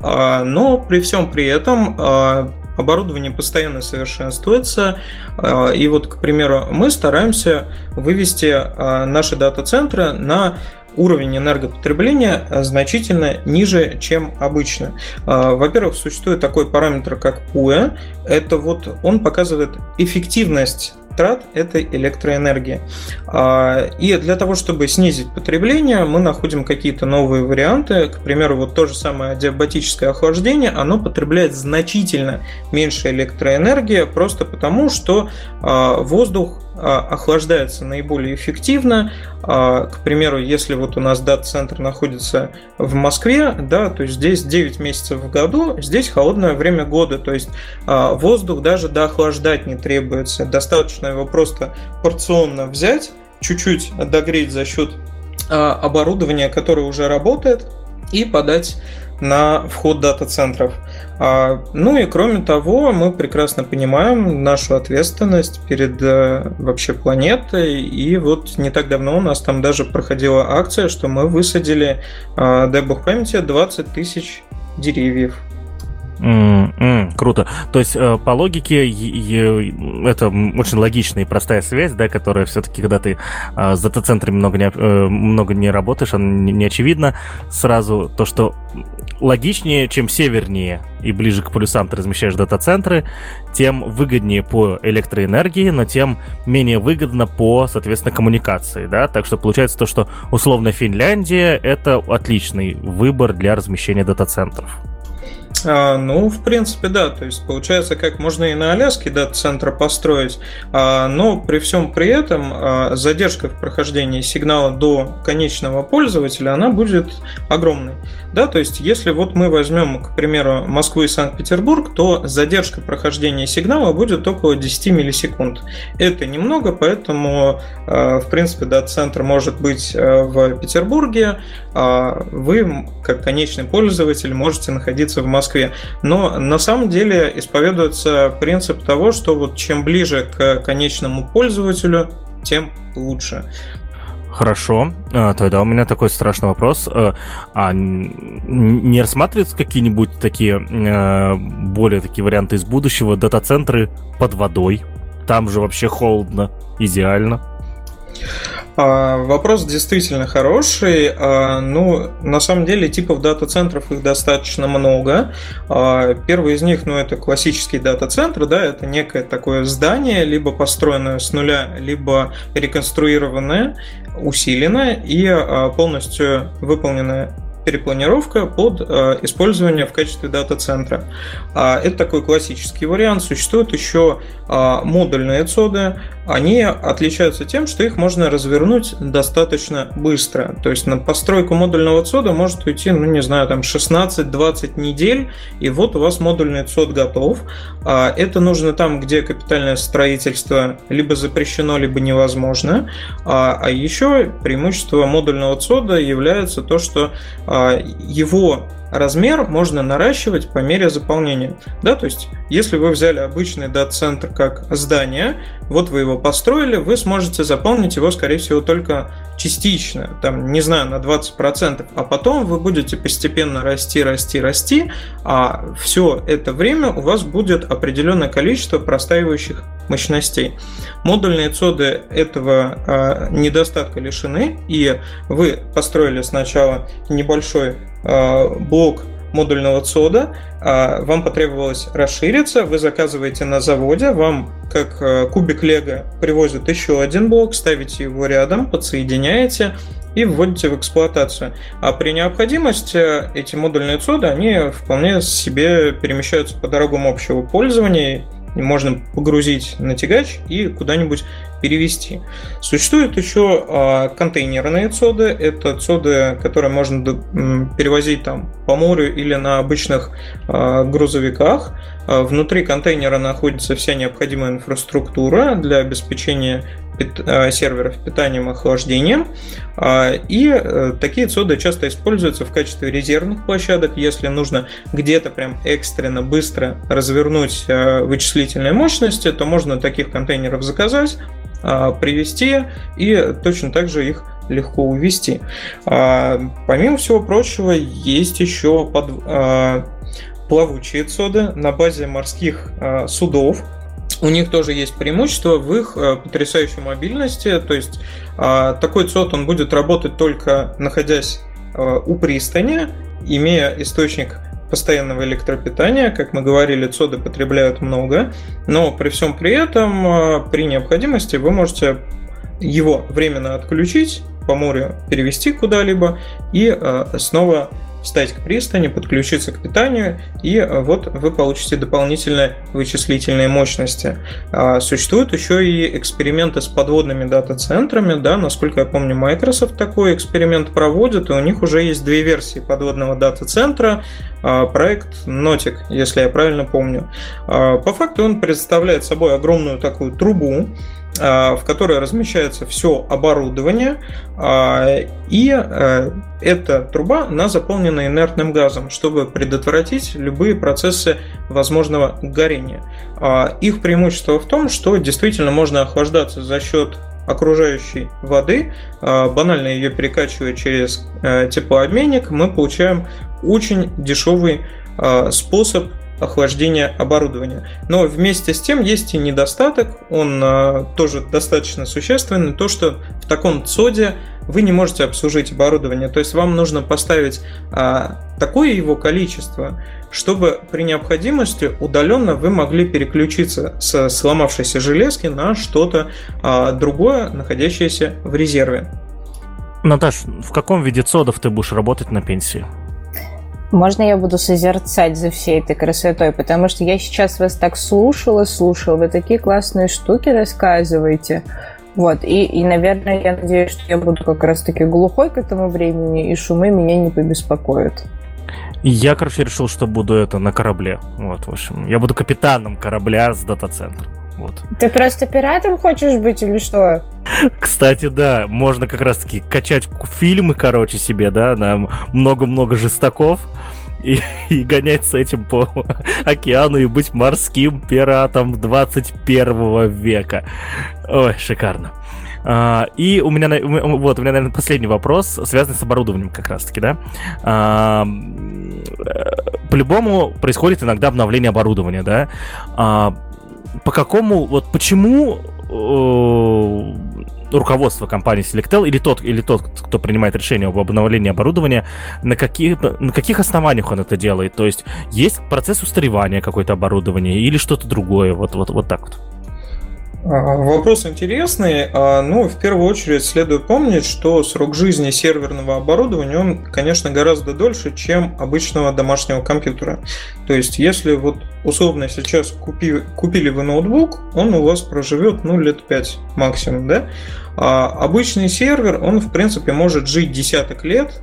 а, но при всем при этом а, оборудование постоянно совершенствуется. А, и вот, к примеру, мы стараемся вывести а, наши дата-центры на уровень энергопотребления значительно ниже, чем обычно. А, во-первых, существует такой параметр, как PUE. Это вот он показывает эффективность трат этой электроэнергии. А, и для того, чтобы снизить потребление, мы находим какие-то новые варианты. К примеру, вот то же самое диабатическое охлаждение, оно потребляет значительно меньше электроэнергии, просто потому, что а, воздух охлаждается наиболее эффективно. А, к примеру, если вот у нас дата-центр находится в Москве, да, то есть здесь 9 месяцев в году, здесь холодное время года, то есть а, воздух даже доохлаждать не требуется. Достаточно его просто порционно взять, чуть-чуть догреть за счет оборудования, которое уже работает, и подать на вход дата-центров. А, ну и кроме того, мы прекрасно понимаем нашу ответственность перед э, вообще планетой. И вот не так давно у нас там даже проходила акция, что мы высадили, а, дай бог памяти, 20 тысяч деревьев. Mm-hmm, круто. То есть, э, по логике, это очень логичная и простая связь, да, которая все-таки, когда ты э, с дата-центрами много не, э, много не работаешь, она не очевидна сразу. То, что логичнее, чем севернее и ближе к полюсам ты размещаешь дата-центры, тем выгоднее по электроэнергии, но тем менее выгодно по, соответственно, коммуникации, да, так что получается то, что условно Финляндия — это отличный выбор для размещения дата-центров. А, ну, в принципе, да. То есть, получается, как можно и на Аляске дата-центр построить, а, но при всем при этом а, задержка в прохождении сигнала до конечного пользователя, она будет огромной. Да, то есть, если вот мы возьмем, к примеру, Москву и Санкт-Петербург, то задержка прохождения сигнала будет около 10 миллисекунд. Это немного, поэтому, в принципе, дата-центр может быть в Петербурге, а вы, как конечный пользователь, можете находиться в Москве Москве. Но на самом деле исповедуется принцип того, что вот чем ближе к конечному пользователю, тем лучше. Хорошо, а, тогда у меня такой страшный вопрос. А, а не рассматриваются какие-нибудь такие а, более такие варианты из будущего, дата-центры под водой? Там же вообще холодно, идеально. А, вопрос действительно хороший. А, ну, на самом деле, типов дата-центров их достаточно много. А, первый из них, ну, это классический дата-центр, да, это некое такое здание, либо построенное с нуля, либо реконструированное, усиленное и полностью выполненное перепланировка под использование в качестве дата-центра. Это такой классический вариант. Существуют еще модульные цоды. Они отличаются тем, что их можно развернуть достаточно быстро. То есть на постройку модульного цода может уйти, ну не знаю, там 16-20 недель, и вот у вас модульный цод готов. Э, это нужно там, где капитальное строительство либо запрещено, либо невозможно. А, а еще преимущество модульного цода является то, что а, его размер можно наращивать по мере заполнения. Да, то есть, если вы взяли обычный дата-центр как здание, вот вы его построили, вы сможете заполнить его, скорее всего, только частично, там, не знаю, на 20%, а потом вы будете постепенно расти, расти, расти, а все это время у вас будет определенное количество простаивающих мощностей. Модульные цоды этого э, недостатка лишены, и вы построили сначала небольшой блок модульного цода, э, вам потребовалось расшириться, вы заказываете на заводе, вам как э, кубик лего привозят еще один блок, ставите его рядом, подсоединяете, и вводите в эксплуатацию. А при необходимости эти модульные цоды, они вполне себе перемещаются по дорогам общего пользования, можно погрузить на тягач и куда-нибудь перевести. Существуют еще а, контейнерные цоды. Это цоды, которые можно перевозить там по морю или на обычных а, грузовиках. А, внутри контейнера находится вся необходимая инфраструктура для обеспечения Э, серверов питанием и охлаждением. А, и э, такие цоды часто используются в качестве резервных площадок, если нужно где-то прям экстренно быстро развернуть э, вычислительные мощности, то можно таких контейнеров заказать, а, привести и точно так же их легко увести. Помимо всего прочего, есть еще под, плавучие цоды на базе морских судов, у них тоже есть преимущество в их э, потрясающей мобильности. То есть а, такой ЦОД он будет работать только находясь э, у пристани, имея источник постоянного электропитания. Как мы говорили, цоды потребляют много, но при всем при этом, при необходимости, вы можете его временно отключить, по морю перевести куда-либо и снова встать к пристани, подключиться к питанию, и э, вот вы получите дополнительные вычислительные мощности. А существуют еще и эксперименты с подводными дата-центрами, да, насколько я помню, Microsoft такой эксперимент проводит, и у них уже есть две версии подводного дата-центра, а, проект Notic, если я правильно помню. А, по факту он представляет собой огромную такую трубу, в которой размещается все оборудование, а, и э, эта труба, она заполнена инертным газом, чтобы предотвратить любые процессы возможного горения. А, их преимущество в том, что действительно можно охлаждаться за счет окружающей воды, банально ее перекачивая через э, теплообменник, мы получаем очень дешевый способ охлаждения оборудования. Но вместе с тем есть и недостаток, он а, тоже достаточно существенный, то, что в таком ЦОДе вы не можете обслужить оборудование, то есть вам нужно поставить а, такое его количество, чтобы при необходимости удаленно вы могли переключиться с сломавшейся железки на что-то а, другое, находящееся в резерве. Наташ, в каком виде цодов ты будешь работать на пенсии? Можно я буду созерцать за всей этой красотой, потому что я сейчас вас так слушала, слушала, вы такие классные штуки рассказываете. Вот, и, и, наверное, я надеюсь, что я буду как раз-таки глухой к этому времени, и шумы меня не побеспокоят. Я, короче, решил, что буду это на корабле. Вот, в общем, я буду капитаном корабля с дата-центра. Вот. Ты просто пиратом хочешь быть или что? Кстати, да, можно как раз-таки качать фильмы, короче, себе, да, на много-много жестоков и, и гонять с этим по океану и быть морским пиратом 21 века. Ой, шикарно. Uh, и у меня, вот, у меня, наверное, последний вопрос, связанный с оборудованием как раз-таки, да. Uh, по-любому происходит иногда обновление оборудования, да. Uh, по какому, вот почему э, руководство компании Selectel или тот, или тот, кто принимает решение об обновлении оборудования, на каких, на каких основаниях он это делает? То есть есть процесс устаревания какое-то оборудование или что-то другое? Вот, вот, вот так вот. А, вопрос интересный. А, ну, в первую очередь следует помнить, что срок жизни серверного оборудования, он, конечно, гораздо дольше, чем обычного домашнего компьютера. То есть, если вот условно сейчас купи, купили вы ноутбук, он у вас проживет, ну, лет 5 максимум, да? А обычный сервер, он, в принципе, может жить десяток лет,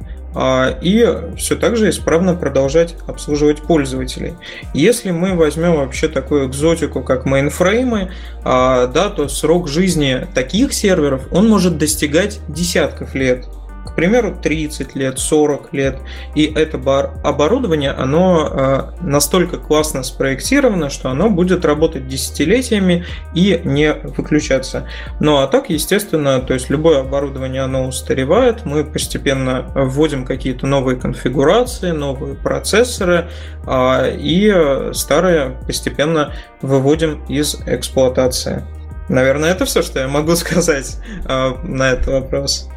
и все так же исправно продолжать обслуживать пользователей. Если мы возьмем вообще такую экзотику, как мейнфреймы, а, да, то срок жизни таких серверов он может достигать десятков лет к примеру, 30 лет, 40 лет. И это оборудование, оно а, настолько классно спроектировано, что оно будет работать десятилетиями и не выключаться. Ну а так, естественно, то есть любое оборудование, оно устаревает, мы постепенно вводим какие-то новые конфигурации, новые процессоры, а, и старые постепенно выводим из эксплуатации. Наверное, это все, что я могу сказать а, на этот вопрос.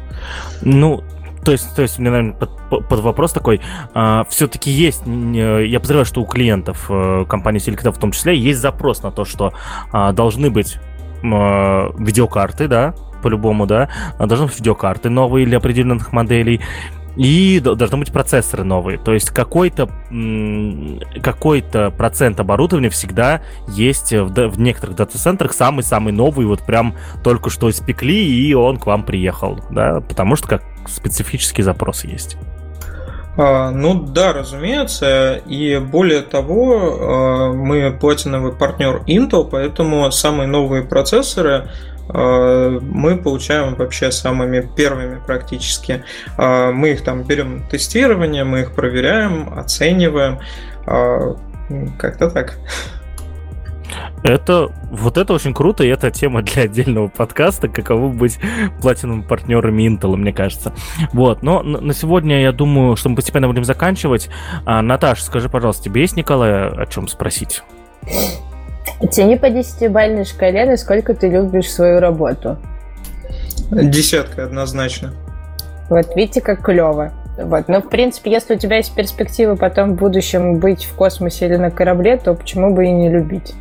Ну, то есть, то есть, мне, наверное, под, под вопрос такой, а, все-таки есть, я подозреваю, что у клиентов э, компании Silicon в том числе есть запрос на то, что а, должны быть а, видеокарты, да, по-любому, да, должны быть видеокарты новые для определенных моделей, и должны быть процессоры новые. То есть какой-то какой-то процент оборудования всегда есть в, в некоторых дата-центрах самый-самый новый, вот прям только что испекли, и он к вам приехал, да, потому что как специфический запрос есть. А, ну да, разумеется. И более того, а, мы платиновый партнер Intel, поэтому самые новые процессоры мы получаем вообще самыми первыми практически. Э, мы их там берем тестирование, мы их проверяем, оцениваем. Э, как-то так. Это вот это очень круто, и это тема для отдельного подкаста, каково быть платиновым партнерами Intel, мне кажется. Вот, но на сегодня я думаю, что мы постепенно будем заканчивать. А, Наташ, скажи, пожалуйста, тебе есть Николая о чем спросить? Оцени по десятибальной шкале, насколько ты любишь свою работу. Десятка однозначно. Вот видите, как клево. Вот. Но, в принципе, если у тебя есть перспективы потом в будущем быть в космосе или на корабле, то почему бы и не любить?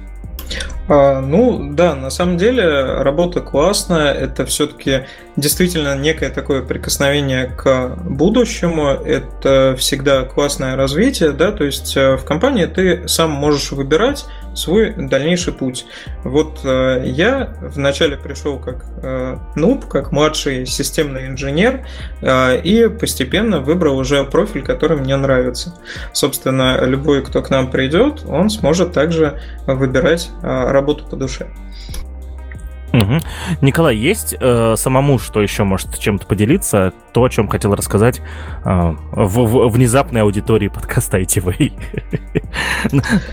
А, ну да, на самом деле работа классная, это все-таки действительно некое такое прикосновение к будущему, это всегда классное развитие, да, то есть э, в компании ты сам можешь выбирать свой дальнейший путь. Вот э, я вначале пришел как э, нуб, как младший системный инженер, э, и постепенно выбрал уже профиль, который мне нравится. Собственно, любой, кто к нам придет, он сможет также выбирать э, работу по душе. Угу. Николай, есть э, самому, что еще может чем-то поделиться? То, о чем хотел рассказать э, в, в внезапной аудитории подкаста ITV.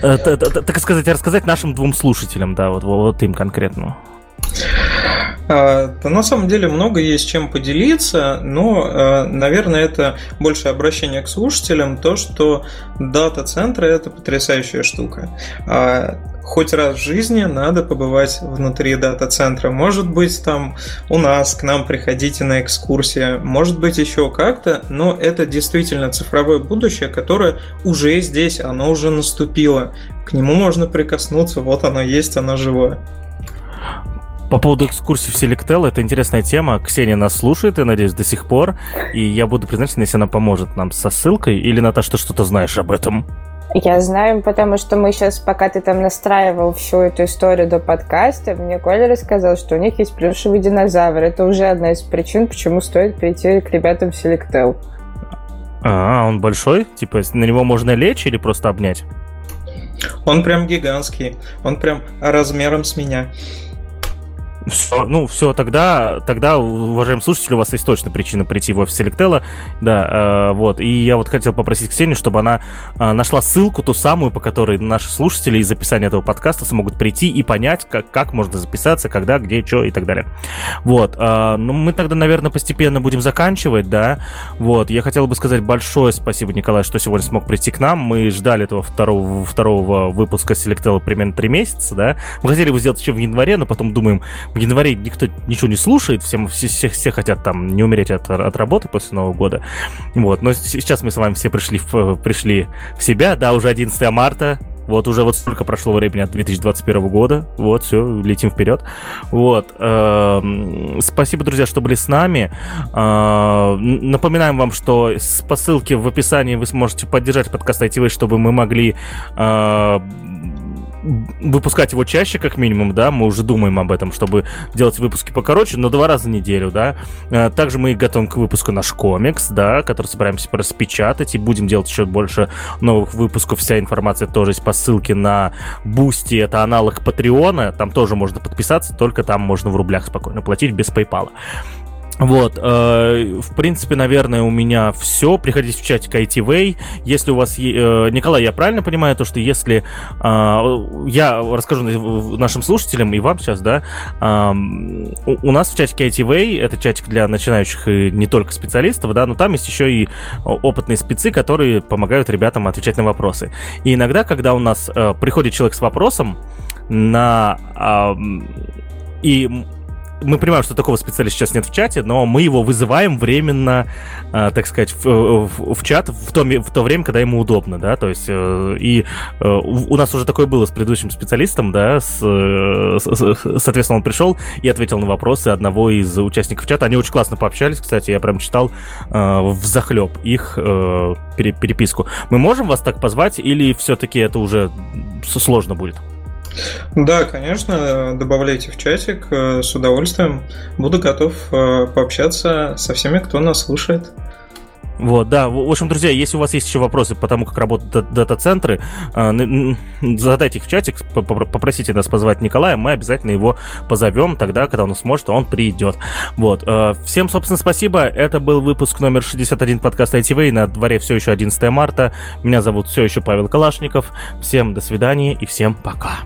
Э, так сказать, рассказать нашим двум слушателям, да, вот, им конкретно. А, на самом деле много есть чем поделиться, но, а, наверное, это больше обращение к слушателям, то, что дата-центры – это потрясающая штука. Хоть раз в жизни надо побывать внутри дата-центра. Может быть, там у нас, к нам приходите на экскурсии, может быть, еще как-то, но это действительно цифровое будущее, которое уже здесь, оно уже наступило. К нему можно прикоснуться, вот оно есть, оно живое. По поводу экскурсий в Selectel, это интересная тема. Ксения нас слушает, я надеюсь, до сих пор. И я буду признателен, если она поможет нам со ссылкой. Или, Наташа, ты что-то знаешь об этом? Я знаю, потому что мы сейчас, пока ты там настраивал всю эту историю до подкаста, мне Коля рассказал, что у них есть плюшевый динозавр. Это уже одна из причин, почему стоит прийти к ребятам в Selectel. А, он большой? Типа на него можно лечь или просто обнять? Он прям гигантский. Он прям размером с меня. Все, ну, все, тогда, тогда, уважаемые слушатели, у вас есть точно причина прийти в офис Селектела, да, э, вот, и я вот хотел попросить Ксению, чтобы она э, нашла ссылку, ту самую, по которой наши слушатели из описания этого подкаста смогут прийти и понять, как, как можно записаться, когда, где, что и так далее. Вот, э, ну, мы тогда, наверное, постепенно будем заканчивать, да, вот, я хотел бы сказать большое спасибо, Николай, что сегодня смог прийти к нам, мы ждали этого второго, второго выпуска Селектела примерно три месяца, да, мы хотели бы сделать еще в январе, но потом думаем, в январе никто ничего не слушает, все, все, все, все хотят там не умереть от, от работы после Нового года. Вот, но сейчас мы с вами все пришли в, пришли в себя, да, уже 11 марта, вот уже вот столько прошло времени от 2021 года. Вот, все, летим вперед. Вот. Эм, спасибо, друзья, что были с нами. Э, напоминаем вам, что по ссылке в описании вы сможете поддержать подкаст ITV, чтобы мы могли э, выпускать его чаще, как минимум, да, мы уже думаем об этом, чтобы делать выпуски покороче, но два раза в неделю, да. Э, также мы готовим к выпуску наш комикс, да, который собираемся распечатать, и будем делать еще больше новых выпусков. Вся информация тоже есть по ссылке на Boosty, это аналог Patreon а, там тоже можно подписаться, только там можно в рублях спокойно платить без PayPal. Вот, э, в принципе, наверное, у меня все. Приходите в чатик ITV. Если у вас... Э, Николай, я правильно понимаю то, что если... Э, я расскажу нашим слушателям и вам сейчас, да, э, у, у нас в чатике ITV, это чатик для начинающих и не только специалистов, да, но там есть еще и опытные спецы, которые помогают ребятам отвечать на вопросы. И иногда, когда у нас э, приходит человек с вопросом на... Э, и мы понимаем, что такого специалиста сейчас нет в чате, но мы его вызываем временно, э, так сказать, в, в, в чат в то, в то время, когда ему удобно, да, то есть э, и э, у нас уже такое было с предыдущим специалистом, да, с, с, соответственно, он пришел и ответил на вопросы одного из участников чата. Они очень классно пообщались, кстати, я прям читал э, в захлеб их э, переписку. Мы можем вас так позвать или все-таки это уже сложно будет? Да, конечно, добавляйте в чатик э, с удовольствием. Буду готов э, пообщаться со всеми, кто нас слушает. Вот, да. В общем, друзья, если у вас есть еще вопросы по тому, как работают дата-центры, э, задайте их в чатик, попросите нас позвать Николая, мы обязательно его позовем тогда, когда он сможет, он придет. Вот. Всем, собственно, спасибо. Это был выпуск номер 61 подкаста ITV. На дворе все еще 11 марта. Меня зовут все еще Павел Калашников. Всем до свидания и всем пока.